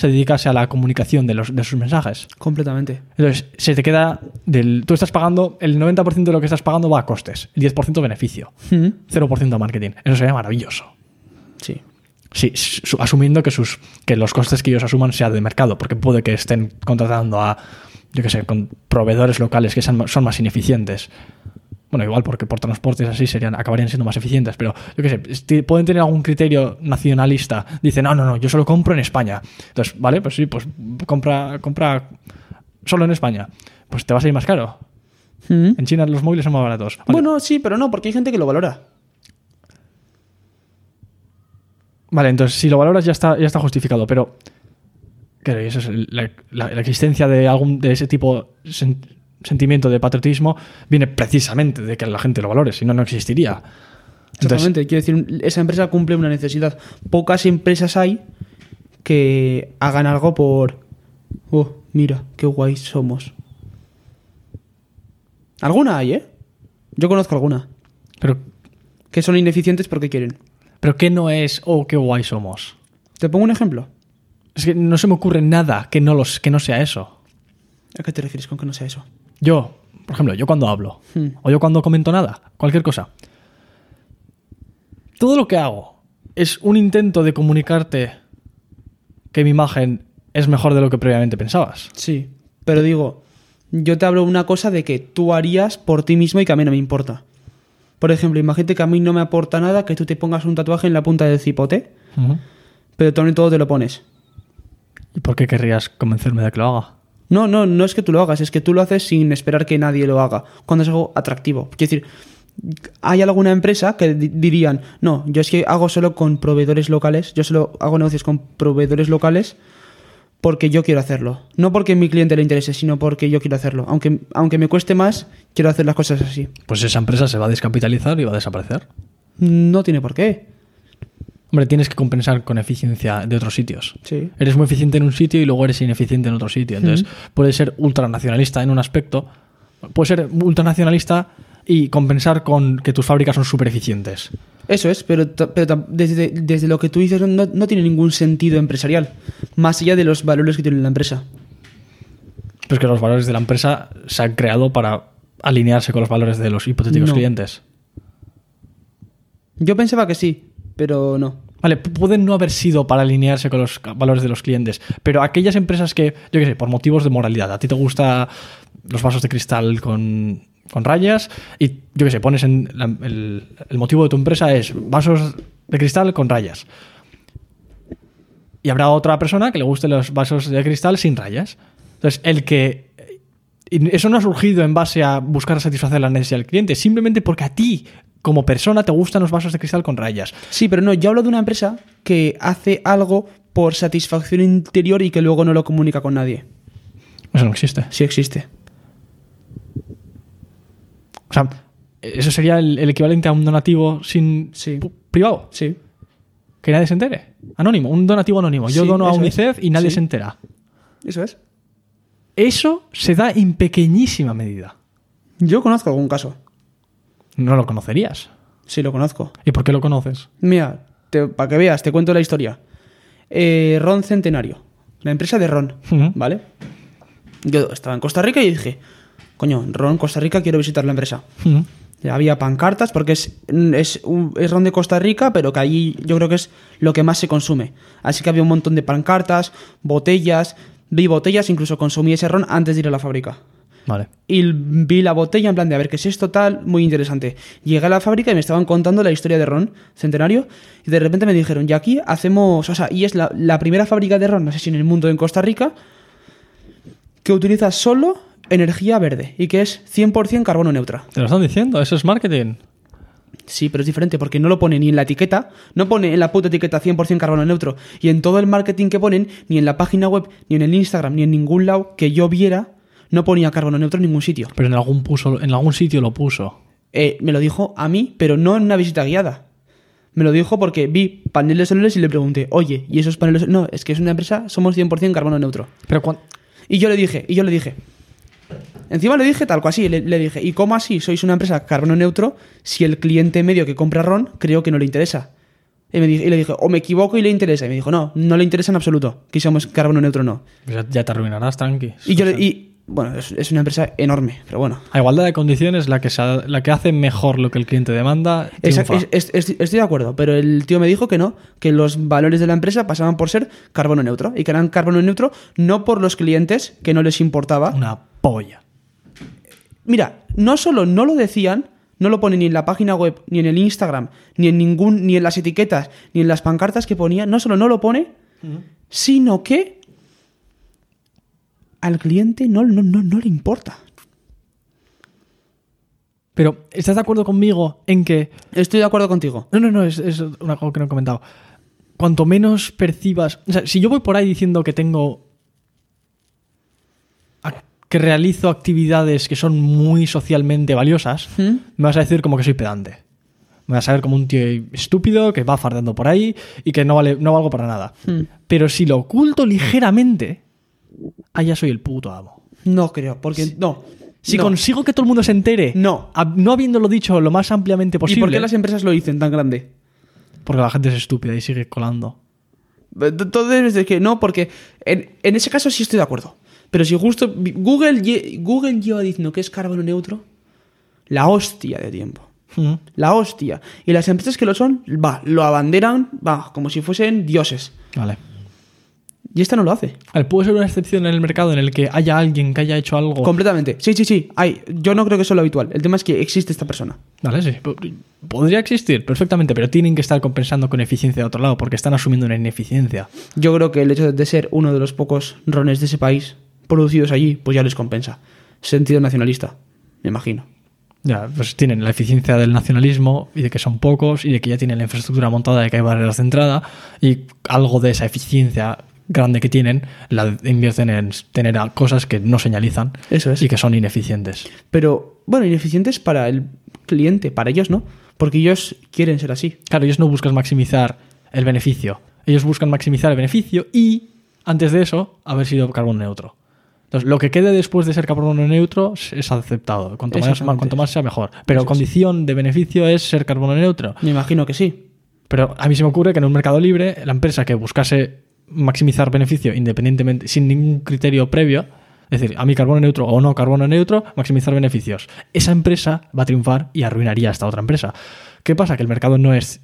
se dedicase a la comunicación de, los, de sus mensajes. Completamente. Entonces, se te queda del. Tú estás pagando, el 90% de lo que estás pagando va a costes, el 10% beneficio, ¿Mm? 0% a marketing. Eso sería maravilloso. Sí. Sí, su- asumiendo que, sus, que los costes que ellos asuman sean de mercado, porque puede que estén contratando a, yo qué sé, con proveedores locales que son más ineficientes. Bueno, igual porque por transportes así serían, acabarían siendo más eficientes, pero yo qué sé, pueden tener algún criterio nacionalista. Dicen, no, no, no, yo solo compro en España. Entonces, vale, pues sí, pues compra, compra solo en España. Pues te va a salir más caro. Mm. En China los móviles son más baratos. Vale. Bueno, sí, pero no, porque hay gente que lo valora. Vale, entonces si lo valoras ya está, ya está justificado, pero claro, eso es la, la- la existencia de algún de ese tipo sen- sentimiento de patriotismo viene precisamente de que la gente lo valore, si no no existiría. Entonces, Exactamente, quiero decir, esa empresa cumple una necesidad. Pocas empresas hay que hagan algo por. Oh, mira, qué guay somos. Alguna hay, ¿eh? Yo conozco alguna. pero Que son ineficientes porque quieren. pero qué no es oh qué guay somos. ¿Te pongo un ejemplo? Es que no se me ocurre nada que no los que no sea eso. ¿A qué te refieres con que no sea eso? Yo, por ejemplo, yo cuando hablo Hmm. o yo cuando comento nada, cualquier cosa. Todo lo que hago es un intento de comunicarte que mi imagen es mejor de lo que previamente pensabas. Sí, pero digo, yo te hablo una cosa de que tú harías por ti mismo y que a mí no me importa. Por ejemplo, imagínate que a mí no me aporta nada que tú te pongas un tatuaje en la punta del cipote, pero tú en todo te lo pones. ¿Y por qué querrías convencerme de que lo haga? No, no, no es que tú lo hagas, es que tú lo haces sin esperar que nadie lo haga, cuando es algo atractivo. Quiero decir, hay alguna empresa que di- dirían, no, yo es que hago solo con proveedores locales, yo solo hago negocios con proveedores locales porque yo quiero hacerlo. No porque a mi cliente le interese, sino porque yo quiero hacerlo. Aunque, aunque me cueste más, quiero hacer las cosas así. Pues esa empresa se va a descapitalizar y va a desaparecer. No tiene por qué. Hombre, tienes que compensar con eficiencia de otros sitios. Sí. Eres muy eficiente en un sitio y luego eres ineficiente en otro sitio. Entonces, puedes ser ultranacionalista en un aspecto, puedes ser ultranacionalista y compensar con que tus fábricas son súper eficientes. Eso es, pero, desde, desde lo que tú dices no, no tiene ningún sentido empresarial, más allá de los valores que tiene la empresa. Pero es que los valores de la empresa se han creado para alinearse con los valores de los hipotéticos No. clientes. Yo pensaba que sí, pero no. Vale, pu- pueden no haber sido para alinearse con los valores de los clientes, pero aquellas empresas que, yo qué sé, por motivos de moralidad, a ti te gusta los vasos de cristal con, con rayas y, yo qué sé, pones en el, motivo de tu empresa es vasos de cristal con rayas. Y habrá otra persona que le guste los vasos de cristal sin rayas. Entonces, el que... eso no ha surgido en base a buscar satisfacer la necesidad del cliente, simplemente porque a ti, como persona, te gustan los vasos de cristal con rayas. Sí, pero no, yo hablo de una empresa que hace algo por satisfacción interior y que luego no lo comunica con nadie. Eso no existe. Sí existe. O sea, eso sería el, el equivalente a un donativo sin Sí. privado. Sí. Que nadie se entere. Anónimo, un donativo anónimo. Yo Sí, dono a eso es. UNICEF y nadie Sí. se entera. Eso es. Eso se da en pequeñísima medida. Yo conozco algún caso. No lo conocerías. Sí, lo conozco. ¿Y por qué lo conoces? Mira, para que veas, te cuento la historia. Eh, Ron Centenario, la empresa de Ron. ¿vale? Yo estaba en Costa Rica y dije, coño, Ron, Costa Rica, quiero visitar la empresa. Había pancartas porque es, es, un, es ron de Costa Rica, pero que allí yo creo que es lo que más se consume. Así que había un montón de pancartas, botellas, vi botellas, incluso consumí ese ron antes de ir a la fábrica. Vale. Y vi la botella en plan de a ver qué es esto tal, muy interesante. Llegué a la fábrica y me estaban contando la historia de ron centenario y de repente me dijeron, y aquí hacemos, o sea, y es la, la primera fábrica de ron, no sé si en el mundo en Costa Rica, que utiliza solo energía verde y que es 100% carbono neutra. Te lo están diciendo, eso es marketing. Sí, pero es diferente porque no lo pone ni en la etiqueta, no pone en la puta etiqueta 100% carbono neutro y en todo el marketing que ponen, ni en la página web, ni en el Instagram, ni en ningún lado que yo viera, no ponía carbono neutro en ningún sitio. Pero en algún, puso, en algún sitio lo puso. Eh, me lo dijo a mí, pero no en una visita guiada. Me lo dijo porque vi paneles solares y le pregunté, oye, ¿y esos paneles? No, es que es una empresa, somos 100% carbono neutro. Pero cuan- Y yo le dije, y yo le dije. Encima le dije tal cual así, le, le dije, ¿y cómo así sois una empresa carbono neutro si el cliente medio que compra ron creo que no le interesa? Y, me dije- y le dije, o me equivoco y le interesa. Y me dijo, no, no le interesa en absoluto, que somos carbono neutro no. pues ya, te arruinarás, tranqui. Y yo le, y Bueno, es, es una empresa enorme, pero bueno. A igualdad de condiciones, la que, la que hace mejor lo que el cliente demanda. Es- es- estoy de acuerdo, pero el tío me dijo que no, que los valores de la empresa pasaban por ser carbono neutro y que eran carbono neutro no por los clientes, que no les importaba. Una polla. Mira, no solo no lo decían, no lo ponen ni en la página web, ni en el Instagram, ni en ningún, ni en las etiquetas, ni en las pancartas que ponía, no solo no lo pone, sino que al cliente no, no, no, no le importa. Pero, ¿estás de acuerdo conmigo en que Estoy de acuerdo contigo. No, no, no, es, es una cosa que no he comentado. Cuanto menos percibas. O sea, si yo voy por ahí diciendo que tengo. que realizo actividades que son muy socialmente valiosas, ¿Mm? me vas a decir como que soy pedante. Me vas a ver como un tío estúpido que va fardando por ahí y que no, vale, no valgo para nada. Hmm. Pero si lo oculto ligeramente, allá soy el puto amo. No creo, porque no. Si no. consigo que todo el mundo se entere, No. hab- no habiéndolo dicho lo más ampliamente ¿Y posible, por qué las empresas lo dicen tan grande? porque la gente es estúpida y sigue colando. Todo es que no, porque en, en ese caso sí estoy de acuerdo. Pero si justo Google, Google lleva diciendo que es carbono neutro, la hostia de tiempo. Mm. La hostia. Y las empresas que lo son, va, lo abanderan, va, como si fuesen dioses. Vale. Y esta no lo hace. Puede ser una excepción en el mercado en el que haya alguien que haya hecho algo. Completamente. Sí, sí, sí. Hay. Yo no creo que eso es lo habitual. El tema es que existe esta persona. Vale, sí. po- Podría existir perfectamente, pero tienen que estar compensando con eficiencia de otro lado porque están asumiendo una ineficiencia. Yo creo que el hecho de ser uno de los pocos rones de ese país producidos allí, pues ya les compensa. Sentido nacionalista, me imagino. Ya, pues tienen la eficiencia del nacionalismo y de que son pocos y de que ya tienen la infraestructura montada de que hay barreras de entrada y algo de esa eficiencia grande que tienen la invierten en tener cosas que no señalizan Eso es. y que son ineficientes. Pero, bueno, ineficientes para el cliente, para ellos no. Porque ellos quieren ser así. Claro, ellos no buscan maximizar el beneficio. Ellos buscan maximizar el beneficio y, antes de eso, haber sido carbono neutro. Entonces, lo que quede después de ser carbono neutro es- aceptado. Cuanto más, cuanto más sea, mejor. Pero Eso es. condición de beneficio es ser carbono neutro. Me imagino que sí. Pero a mí se me ocurre que en un mercado libre, la empresa que buscase maximizar beneficio independientemente, sin ningún criterio previo, es decir, a mí carbono neutro o no carbono neutro, maximizar beneficios. Esa empresa va a triunfar y arruinaría a esta otra empresa. ¿Qué pasa? Que el mercado no es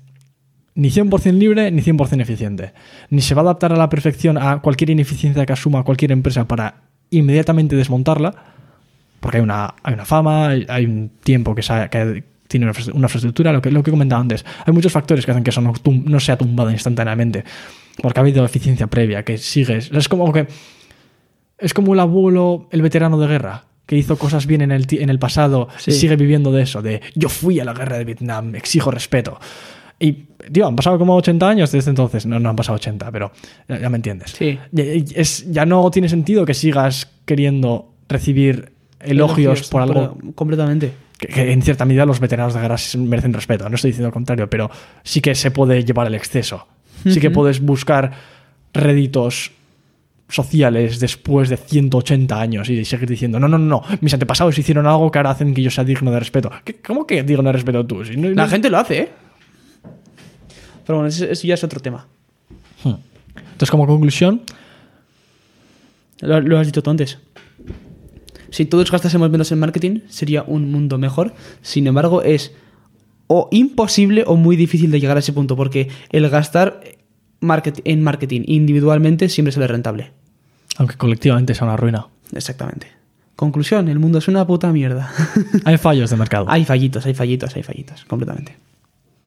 ni 100% libre ni 100% eficiente. Ni se va a adaptar a la perfección a cualquier ineficiencia que asuma cualquier empresa para inmediatamente desmontarla, porque hay una, hay una fama, hay, un tiempo que, sa- que tiene una infra- una infraestructura, lo que, lo que he comentado antes. Hay muchos factores que hacen que eso no, no sea tumbado instantáneamente, porque ha habido eficiencia previa, que sigues. Es como que. Es como el abuelo, el veterano de guerra, que hizo cosas bien en el, en el pasado Sí. sigue viviendo de eso, de yo fui a la guerra de Vietnam, exijo respeto. Y, tío, han pasado como 80 años desde entonces. No, no han pasado 80, pero ya, ya me entiendes. Sí. Ya, es, ya no tiene sentido que sigas queriendo recibir elogios, por algo Completamente. que, que en cierta medida los veteranos de guerra merecen respeto. No estoy diciendo lo contrario, pero sí que se puede llevar al exceso. Sí que puedes buscar réditos sociales después de 180 años y seguir diciendo, no, no, no, no, mis antepasados hicieron algo que ahora hacen que yo sea digno de respeto. ¿Qué- ¿Cómo que digno de respeto tú? Si no- La no- gente lo hace, ¿eh? Pero bueno, eso, eso ya es otro tema. Hmm. Entonces, como conclusión, Lo, lo has dicho tú antes. Si todos gastásemos menos en marketing, sería un mundo mejor. Sin embargo, es o imposible o muy difícil de llegar a ese punto, porque el gastar market- en marketing individualmente siempre sale rentable. aunque colectivamente sea una ruina, Exactamente. Conclusión, el mundo es una puta mierda. hay fallos de mercado. hay fallitos, hay fallitos, hay fallitos, completamente.